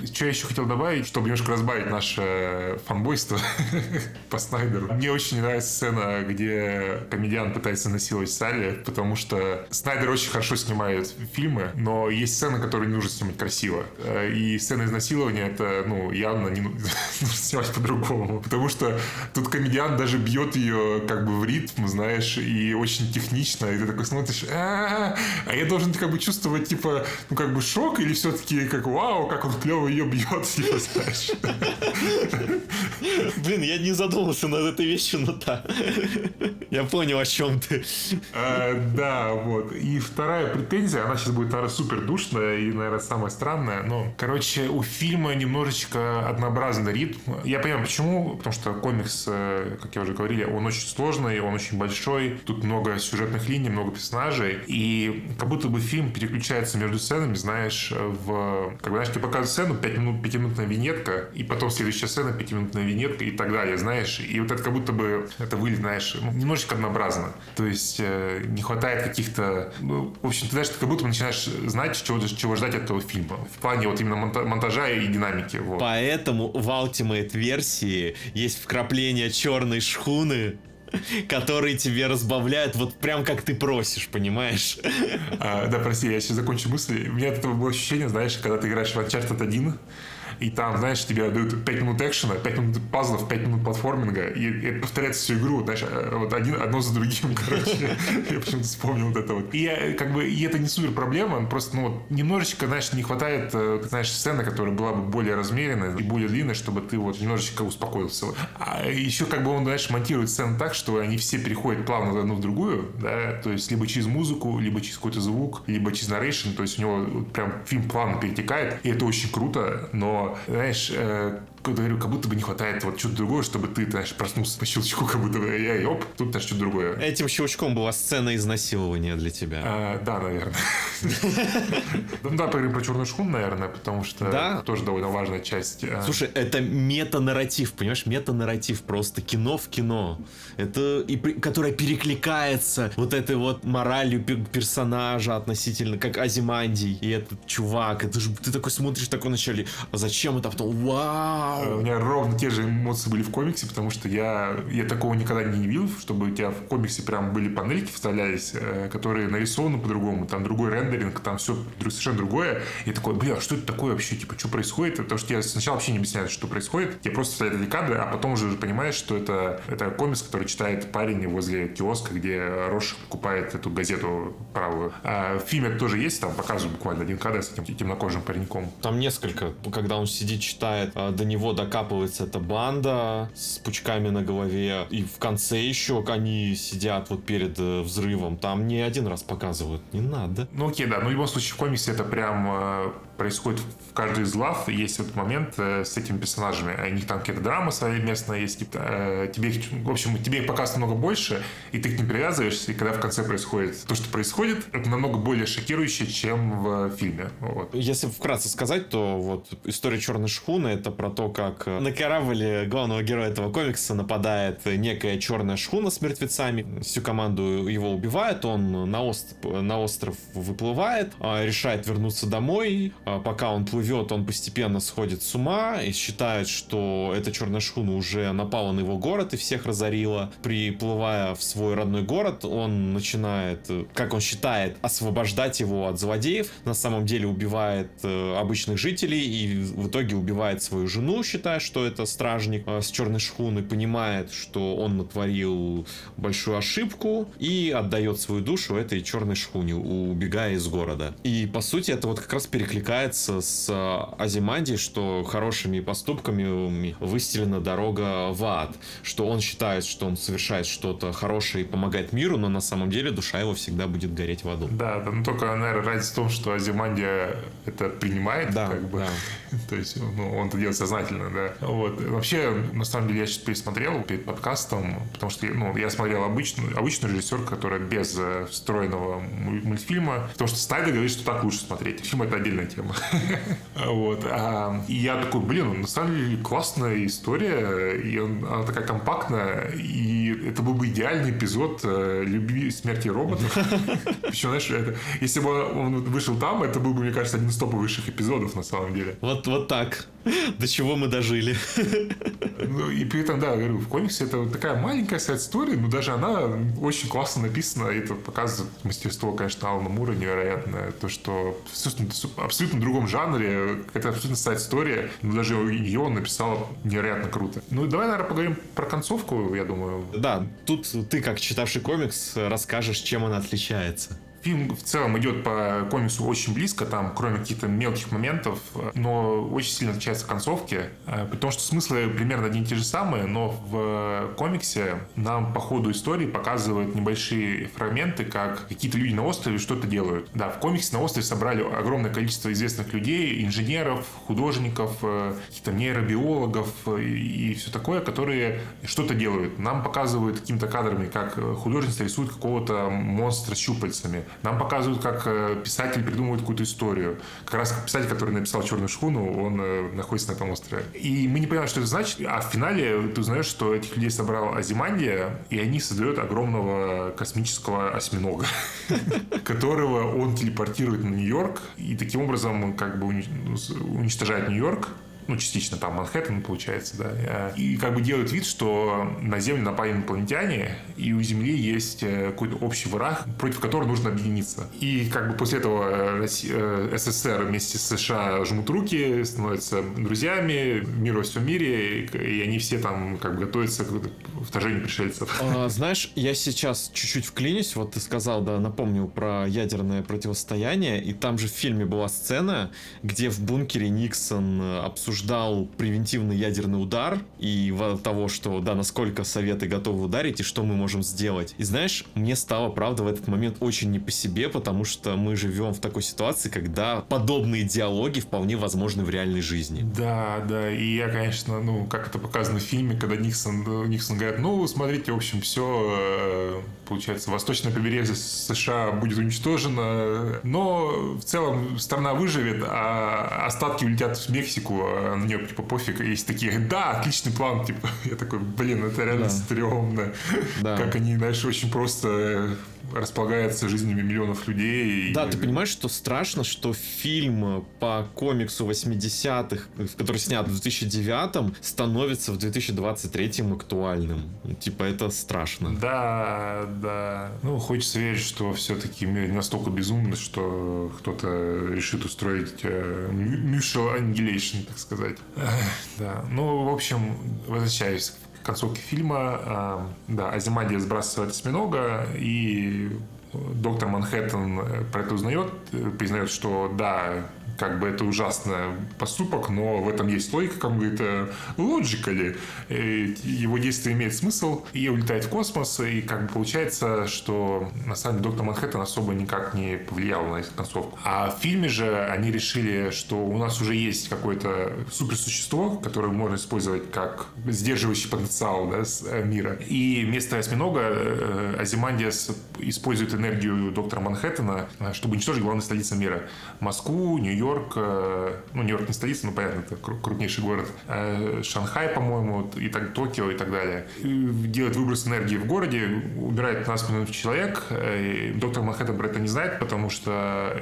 Что я еще хотел добавить, чтобы немножко разбавить наше фанбойство по Снайдеру. Мне очень нравится сцена, где комедиан пытается насиловать Салли, потому что Снайдер очень хорошо снимает фильмы, но есть сцены, которые не нужно снимать красиво. Э, И сцена изнасилования это, ну, явно не ну- нужно снимать по-другому. Потому что тут комедиан даже бьет ее как бы в ритм, знаешь, и очень технично, и ты такой смотришь, а я должен как бы чувствовать, типа, ну, как бы шок, или все-таки, как, вау, как он клево ее бьет, типа, знаешь. Блин, я не задумался над этой вещью, но да. Я понял, о чем ты. А, Да, вот. И вторая претензия, она сейчас будет, наверное, супер душная и, наверное, самая странная. Но, короче, у фильма немножечко однообразный ритм. Я понимаю, почему. Потому что комикс, э, как я уже говорили, он очень сложный, он очень большой. Тут много сюжетных линий, много персонажей. И как будто бы фильм переключается между сценами, знаешь, в... Как бы, знаешь, тебе показывают сцену, 5 минут, пятиминутная винетка, и потом следующая сцена, пятиминутная винетка и так далее, знаешь. И вот это как будто бы это выглядит, знаешь, ну, немножечко однообразно. То есть э, не хватает каких-то... Ну, в общем, ты знаешь, ты как будто бы начинаешь знать, чего, чего ждать от этого фильма. В плане вот именно монта- монтажа и динамики. Вот. Поэтому в Ultimate версии есть вкрапление черной шхуны который тебе разбавляет вот прям как ты просишь, понимаешь? А, да, прости, я сейчас закончу мысль. У меня от этого было ощущение, знаешь, когда ты играешь в Uncharted 1, и там, знаешь, тебе дают 5 минут экшена, 5 минут пазлов, 5 минут платформинга, и, это повторяется всю игру, знаешь, э, вот один, одно за другим, короче. Я почему-то вспомнил вот это вот. И я, как бы, и это не супер проблема, просто, ну, вот, немножечко, знаешь, не хватает, э, знаешь, сцены, которая была бы более размеренная и более длинная, чтобы ты вот немножечко успокоился. А еще, как бы, он, знаешь, монтирует сцены так, что они все переходят плавно одну в другую, да, то есть либо через музыку, либо через какой-то звук, либо через нарейшн, то есть у него прям фильм плавно перетекает, и это очень круто, но знаешь, э, говорю, как будто бы не хватает вот что-то другое, чтобы ты, знаешь, проснулся по щелчку, как будто бы, эй, оп, тут, знаешь, что-то другое. Этим щелчком была сцена изнасилования для тебя. А, да, наверное. Ну да, поговорим про черную шхуну, наверное, потому что тоже довольно важная часть. А. Слушай, это мета-нарратив, понимаешь, мета-нарратив, просто кино в кино. Это, и, которое перекликается вот этой вот моралью персонажа относительно, как Азимандий и этот чувак. Это же ты такой смотришь такой вначале, а зачем это, а потом, вау, у меня ровно те же эмоции были в комиксе, потому что я, я такого никогда не видел, чтобы у тебя в комиксе прям были панельки вставлялись, э, которые нарисованы по-другому, там другой рендеринг, там все совершенно другое. И такой, бля, что это такое вообще, типа, что происходит? Потому что я сначала вообще не объясняю, что происходит. Я просто вставляю эти кадры, а потом уже понимаешь, что это, это комикс, который читает парень возле киоска, где Рош покупает эту газету правую. А в фильме это тоже есть, там показывают буквально один кадр с этим темнокожим пареньком. Там несколько, когда он сидит, читает, а до него докапывается эта банда с пучками на голове. И в конце еще они сидят вот перед э, взрывом. Там не один раз показывают. Не надо. Ну окей, да. Но в любом случае в комиксе это прям э, происходит в каждой из глав. Есть вот момент э, с этими персонажами. У них там какие-то драмы свои местные есть. Типа, э, тебе в общем, тебе их показывают намного больше, и ты к ним привязываешься. И когда в конце происходит то, что происходит, это намного более шокирующе, чем в фильме. Вот. Если вкратце сказать, то вот история Черной шхуны это про то, как на корабле главного героя этого комикса нападает некая черная шхуна с мертвецами. Всю команду его убивает, он на, ост... на остров выплывает, а, решает вернуться домой, пока он плывет, он постепенно сходит с ума и считает, что эта черная шхуна уже напала на его город и всех разорила. Приплывая в свой родной город, он начинает, как он считает, освобождать его от злодеев. На самом деле убивает э, обычных жителей и в итоге убивает свою жену, считая, что это стражник э, с черной шхуны, понимает, что он натворил большую ошибку и отдает свою душу этой черной шхуне, убегая из города. И по сути это вот как раз перекликается пересекается с э, Азиманди, что хорошими поступками выстелена дорога в ад, что он считает, что он совершает что-то хорошее и помогает миру, но на самом деле душа его всегда будет гореть в аду. Да, да ну только, наверное, разница в том, что Азимандия это принимает, да, как бы. Да. То есть, ну, он это делает сознательно, да. Вот. Вообще, на самом деле, я сейчас пересмотрел перед подкастом, потому что ну, я смотрел обычную, обычную режиссер, которая без э, встроенного мультфильма, потому что Снайдер говорит, что так лучше смотреть. Фильм это отдельная тема тема. вот. А, и я такой, блин, на самом деле классная история, и он, она такая компактная, и это был бы идеальный эпизод э, любви смерти роботов. Причем, знаешь, это, если бы он вышел там, это был бы, мне кажется, один из топовых эпизодов на самом деле. Вот, вот так. До чего мы дожили. ну, и при этом, да, говорю, в комиксе это вот такая маленькая сайт-история, но даже она очень классно написана, и это показывает мастерство, конечно, Алана Мура невероятное. То, что в абсолютно другом жанре, это абсолютно сайт-история, но даже ее он написал невероятно круто. Ну, давай, наверное, поговорим про концовку, я думаю. Да, тут ты, как читавший комикс, расскажешь, чем она отличается. Фильм в целом идет по комиксу очень близко, там, кроме каких-то мелких моментов, но очень сильно отличается концовки, э, потому что смыслы примерно одни и те же самые, но в комиксе нам по ходу истории показывают небольшие фрагменты, как какие-то люди на острове что-то делают. Да, в комиксе на острове собрали огромное количество известных людей, инженеров, художников, э, каких-то нейробиологов и все такое, которые что-то делают. Нам показывают какими-то кадрами, как художница рисует какого-то монстра с щупальцами. Нам показывают, как э, писатель придумывает какую-то историю. Как раз писатель, который написал «Черную шхуну», он э, находится на этом острове. И мы не понимаем, что это значит, а в финале ты узнаешь, что этих людей собрал Азимандия, и они создают огромного космического осьминога, которого он телепортирует на Нью-Йорк, и таким образом как бы уничтожает Нью-Йорк, ну, частично там Манхэттен, получается, да, э, и как бы делают вид, что на Землю напали инопланетяне, и у Земли есть э, какой-то общий враг, против которого нужно объединиться. И как бы после этого СССР вместе с США жмут руки, становятся друзьями, мир во всем мире, и они все там как бы готовятся к вторжению пришельцев. А, знаешь, я сейчас чуть-чуть вклинюсь, вот ты сказал, да, напомнил про ядерное противостояние, и там же в фильме была сцена, где в бункере Никсон обсуждал превентивный ядерный удар и того, что, да, насколько Советы готовы ударить и что мы можем сделать. И знаешь, мне стало, правда, в этот момент очень не по себе, потому что мы живем в такой ситуации, когда подобные диалоги вполне возможны в реальной жизни. Да, да, и я, конечно, ну, как это показано в фильме, когда Никсон, Никсон говорит, ну, смотрите, в общем, все, э, получается, восточное побережье США будет уничтожено, но в целом страна выживет, а остатки улетят в Мексику, а на нее, типа, пофиг. И есть такие, да, отличный план, типа, я такой, блин, это реально да. стрёмно. Да. Как они, знаешь, очень просто располагается жизнями миллионов людей. Да, и... ты понимаешь, что страшно, что фильм по комиксу 80-х, который снят в 2009 становится в 2023 актуальным. Типа это страшно. Да, да. Ну, хочется верить, что все-таки мир настолько безумный, что кто-то решит устроить э, mutual annihilation, так сказать. Да. Ну, в общем, возвращаясь концовке фильма, э, да, Азимадия сбрасывает осьминога, и доктор Манхэттен про это узнает, э, признает, что да, как бы это ужасный поступок, но в этом есть логика, как он говорит, логикали. Его действие имеет смысл, и улетает в космос, и как бы получается, что на самом деле доктор Манхэттен особо никак не повлиял на их концовку. А в фильме же они решили, что у нас уже есть какое-то суперсущество, которое можно использовать как сдерживающий потенциал да, э, мира. И вместо осьминога э, Азимандиас использует энергию доктора Манхэттена, э, чтобы уничтожить главную столицу мира. Москву, Нью-Йорк, Нью-Йорк, э, ну, Нью-Йорк не столица, но понятно, это крупнейший город, э, Шанхай, по-моему, и так, Токио и так далее. Делает выброс энергии в городе, убирает 15 минут человек. Э, доктор Манхэттен про это не знает, потому что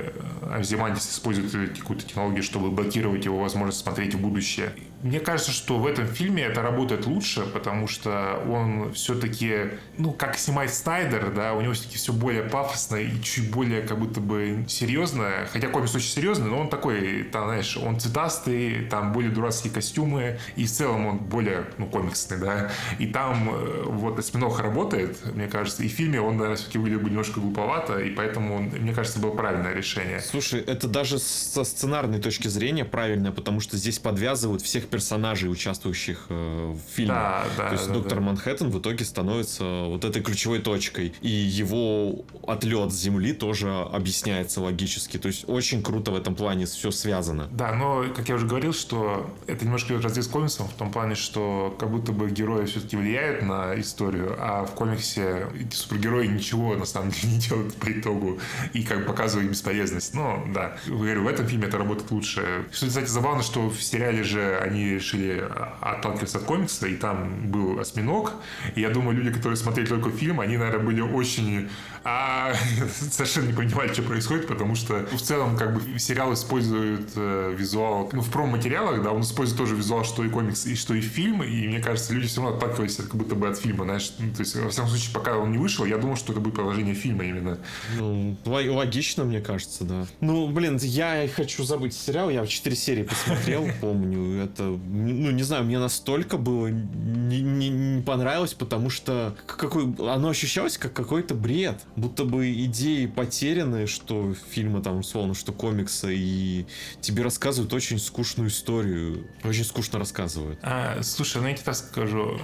Азимандис использует какую-то технологию, чтобы блокировать его возможность смотреть в будущее. Мне кажется, что в этом фильме это работает лучше, потому что он все-таки, ну, как снимает Снайдер, да, у него все-таки все более пафосно и чуть более как будто бы серьезно. Хотя комикс очень серьезный, но он такой, там, знаешь, он цветастый, там более дурацкие костюмы, и в целом он более, ну, комиксный, да. И там э, вот осьминог работает, мне кажется, и в фильме он, наверное, все-таки выглядел немножко глуповато, и поэтому, он, мне кажется, было правильное решение. Слушай, это даже со сценарной точки зрения правильное, потому что здесь подвязывают всех персонажей, участвующих э, в фильме. Да, да, То есть да, доктор да. Манхэттен в итоге становится вот этой ключевой точкой. И его отлет с Земли тоже объясняется логически. То есть очень круто в этом плане все связано. Да, но, как я уже говорил, что это немножко идет разрез комиксом в том плане, что как будто бы герои все-таки влияют на историю, а в комиксе эти супергерои ничего на самом деле не делают по итогу и как бы показывают бесполезность. Но да, говорю, в этом фильме это работает лучше. Что, кстати, забавно, что в сериале же они решили отталкиваться от комикса, и там был осьминог. И я думаю, люди, которые смотрели только фильм, они, наверное, были очень а совершенно не понимали, что происходит, потому что в целом как бы сериал использует э, визуал, ну в промо-материалах, да, он использует тоже визуал, что и комикс, и что и фильм, и мне кажется, люди все равно отталкивались как будто бы от фильма, знаешь, ну, то есть во всяком случае, пока он не вышел, я думал, что это будет продолжение фильма именно. Ну, логично, мне кажется, да. Ну, блин, я хочу забыть сериал, я в 4 серии посмотрел, помню, это, ну, не знаю, мне настолько было не, не, не понравилось, потому что какой, оно ощущалось как какой-то бред будто бы идеи потеряны, что фильмы там, условно, что комиксы, и тебе рассказывают очень скучную историю. Очень скучно рассказывают. А, слушай, ну я тебе так скажу.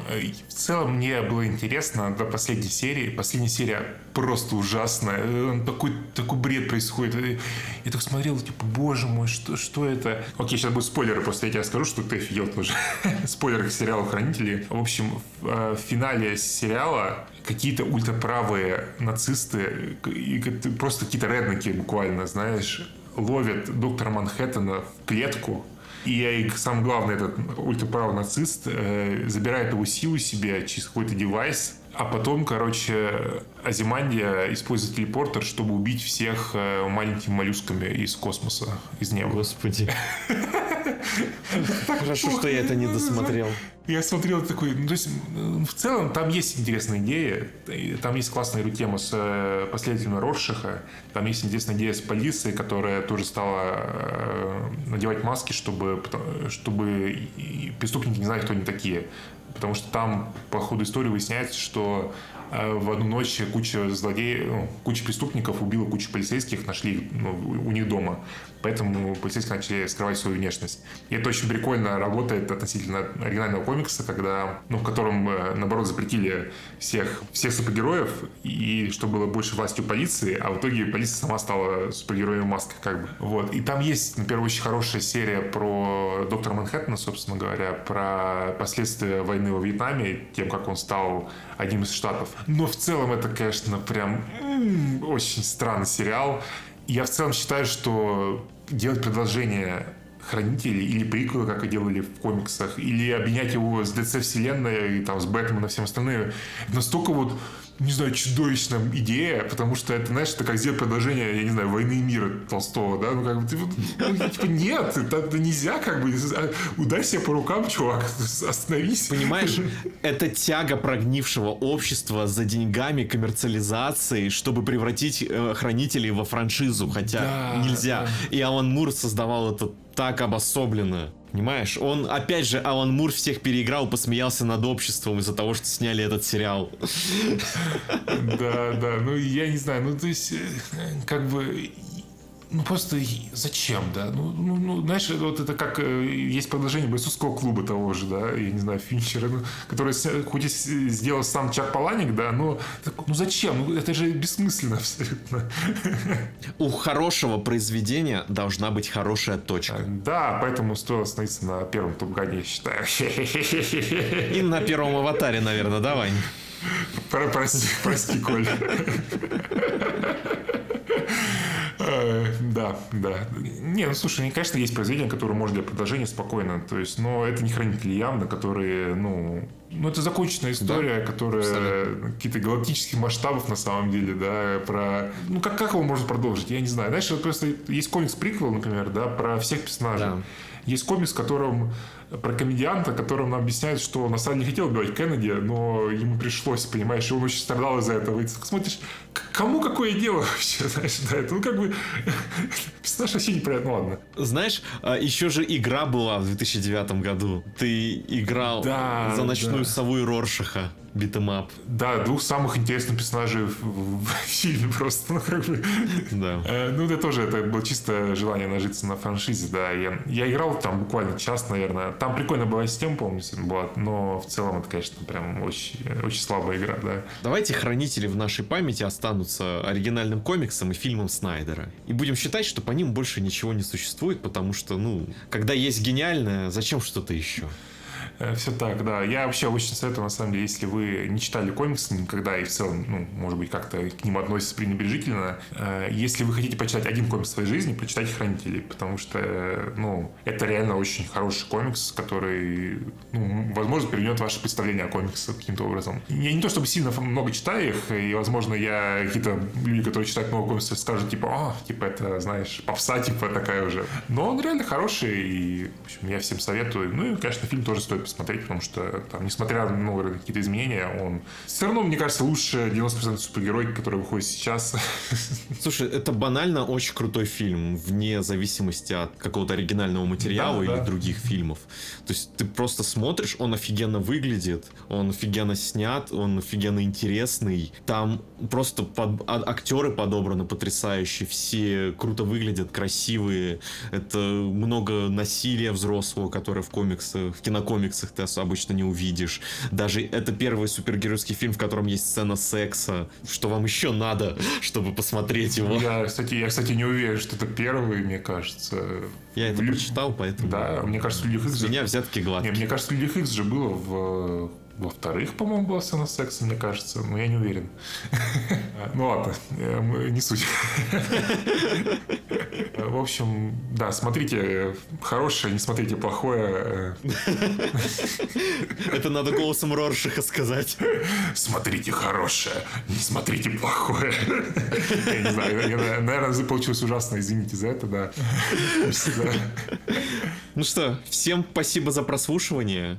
В целом мне было интересно до последней серии. Последняя серия просто ужасная. Такой, такой бред происходит. Я так смотрел, типа, боже мой, что, что это? Окей, сейчас будут спойлеры, просто я тебе скажу, что ты офигел тоже. Спойлеры к сериалу «Хранители». В общем, в, э, в финале сериала какие-то ультраправые нацисты, и просто какие-то редники буквально, знаешь, ловят доктора Манхэттена в клетку, и самое главное, этот ультраправый нацист э, забирает его силу себе через какой-то девайс, а потом, короче, Азимандия использует телепортер, чтобы убить всех э, маленькими моллюсками из космоса, из неба. Господи. Хорошо, что я это не досмотрел. Я смотрел такой, ну, то есть в целом там есть интересная идея, там есть классная тема с э, последователями Роршиха, там есть интересная идея с полицией, которая тоже стала э, надевать маски, чтобы, чтобы преступники не знали, кто они такие. Потому что там по ходу истории выясняется, что э, в одну ночь куча злодеев, ну, куча преступников убила кучу полицейских, нашли ну, у них дома. Поэтому полицейские начали скрывать свою внешность. И это очень прикольно работает относительно оригинального комикса, когда, ну, в котором, э, наоборот, запретили всех, всех супергероев, и чтобы было больше власти у полиции, а в итоге полиция сама стала супергероем маской, как бы. Вот. И там есть, например, очень хорошая серия про доктора Манхэттена, собственно говоря, про последствия войны во Вьетнаме, тем, как он стал одним из штатов. Но в целом это, конечно, прям м-м, очень странный сериал. Я в целом считаю, что делать продолжение хранителей или приквелы, как и делали в комиксах, или объединять его с DC-вселенной, и там, с Бэтменом и всем остальным, настолько вот не знаю, чудовищная идея, потому что это, знаешь, это как сделать продолжение, я не знаю, «Войны и мира» Толстого, да? Ну, как бы, ты, ну, типа, нет, это, нельзя, как бы, а, удай себя по рукам, чувак, остановись. Понимаешь, это тяга прогнившего общества за деньгами, коммерциализацией, чтобы превратить э, хранителей во франшизу, хотя да, нельзя. Да. И Алан Мур создавал это так обособленно. Понимаешь, он, опять же, Алан Мур всех переиграл, посмеялся над обществом из-за того, что сняли этот сериал. Да, да, ну я не знаю, ну то есть, э, как бы, ну просто зачем, да? Ну, ну, ну, знаешь, вот это как э, есть продолжение бойцовского клуба того же, да, я не знаю, Финчера, ну, который хоть и сделал сам Чак Паланик, да, но ну зачем? Ну, это же бессмысленно абсолютно. У хорошего произведения должна быть хорошая точка. Да, поэтому стоило остановиться на первом Тупгане, я считаю. И на первом аватаре, наверное, давай. Прости, прости, Коль. Да, да. Не, ну слушай, конечно, есть произведения, которые можно для продолжения спокойно. То есть, но это не хранители явно, которые, ну, ну, это законченная история, да, которая какие-то галактических масштабов на самом деле, да, про... Ну, как, как его можно продолжить? Я не знаю. Знаешь, вот просто есть комикс приквел, например, да, про всех персонажей. Да. Есть комикс, в котором про комедианта, которому нам объясняют, что на самом деле не хотел убивать Кеннеди, но ему пришлось, понимаешь, и он очень страдал из-за этого. И ты смотришь, кому какое дело вообще, знаешь, да, это, ну, как бы, персонаж вообще неприятно, ну, ладно. Знаешь, а, еще же игра была в 2009 году. Ты играл да, за ночную да. сову и Роршаха beat 'em up. Да, двух самых интересных персонажей в, в, в фильме просто, ну, как бы. Да. Э, ну, это тоже, это было чисто желание нажиться на франшизе, да. Я, я играл там буквально час, наверное. Там прикольно была система, помню, была, но в целом это, конечно, прям очень, очень слабая игра, да. Давайте хранители в нашей памяти останутся оригинальным комиксом и фильмом Снайдера. И будем считать, что по ним больше ничего не существует, потому что, ну, когда есть гениальное, зачем что-то еще? Э, Все так, да. Я вообще очень советую, на самом деле, если вы не читали комиксы никогда и в целом, ну, может быть, как-то к ним относитесь пренебрежительно, э, если вы хотите почитать один комикс в своей жизни, прочитайте «Хранителей», потому что, э, ну, это реально очень хороший комикс, который, ну, возможно, перевернет ваше представление о комиксах каким-то образом. Я не то чтобы сильно много читаю их, и, возможно, я какие-то люди, которые читают много комиксов, скажут, типа, о, типа, это, знаешь, попса, типа, такая уже. Но он реально хороший, и, в общем, я всем советую. Ну, и, конечно, фильм тоже стоит посмотреть, потому что, там, несмотря на ну, какие-то изменения, он все равно, мне кажется, лучше 90% супергерой, который выходит сейчас. Слушай, это банально очень крутой фильм, вне зависимости от какого-то оригинального материала да, или да. других фильмов. То есть ты просто смотришь, он офигенно выглядит, он офигенно снят, он офигенно интересный. Там просто под, а, актеры подобраны потрясающие, все круто выглядят, красивые. Это много насилия взрослого, которое в комиксах, в кинокомиксах комиксах ты обычно не увидишь. Даже это первый супергеройский фильм, в котором есть сцена секса. Что вам еще надо, чтобы посмотреть его? Я, кстати, я, кстати, не уверен, что это первый, мне кажется. Я это прочитал, поэтому... Да, мне кажется, в Людях Икс... Же... меня взятки гладкие. Не, мне кажется, в Людях Икс же было в во-вторых, по-моему, была сцена секса, мне кажется, но я не уверен. Ну ладно, не суть. Э, В общем, да, смотрите э, хорошее, не смотрите плохое. э, Это надо голосом Роршиха сказать. Смотрите хорошее, не смотрите плохое. Я не знаю, наверное, получилось ужасно, извините за это. Да. Ну что, всем спасибо за прослушивание.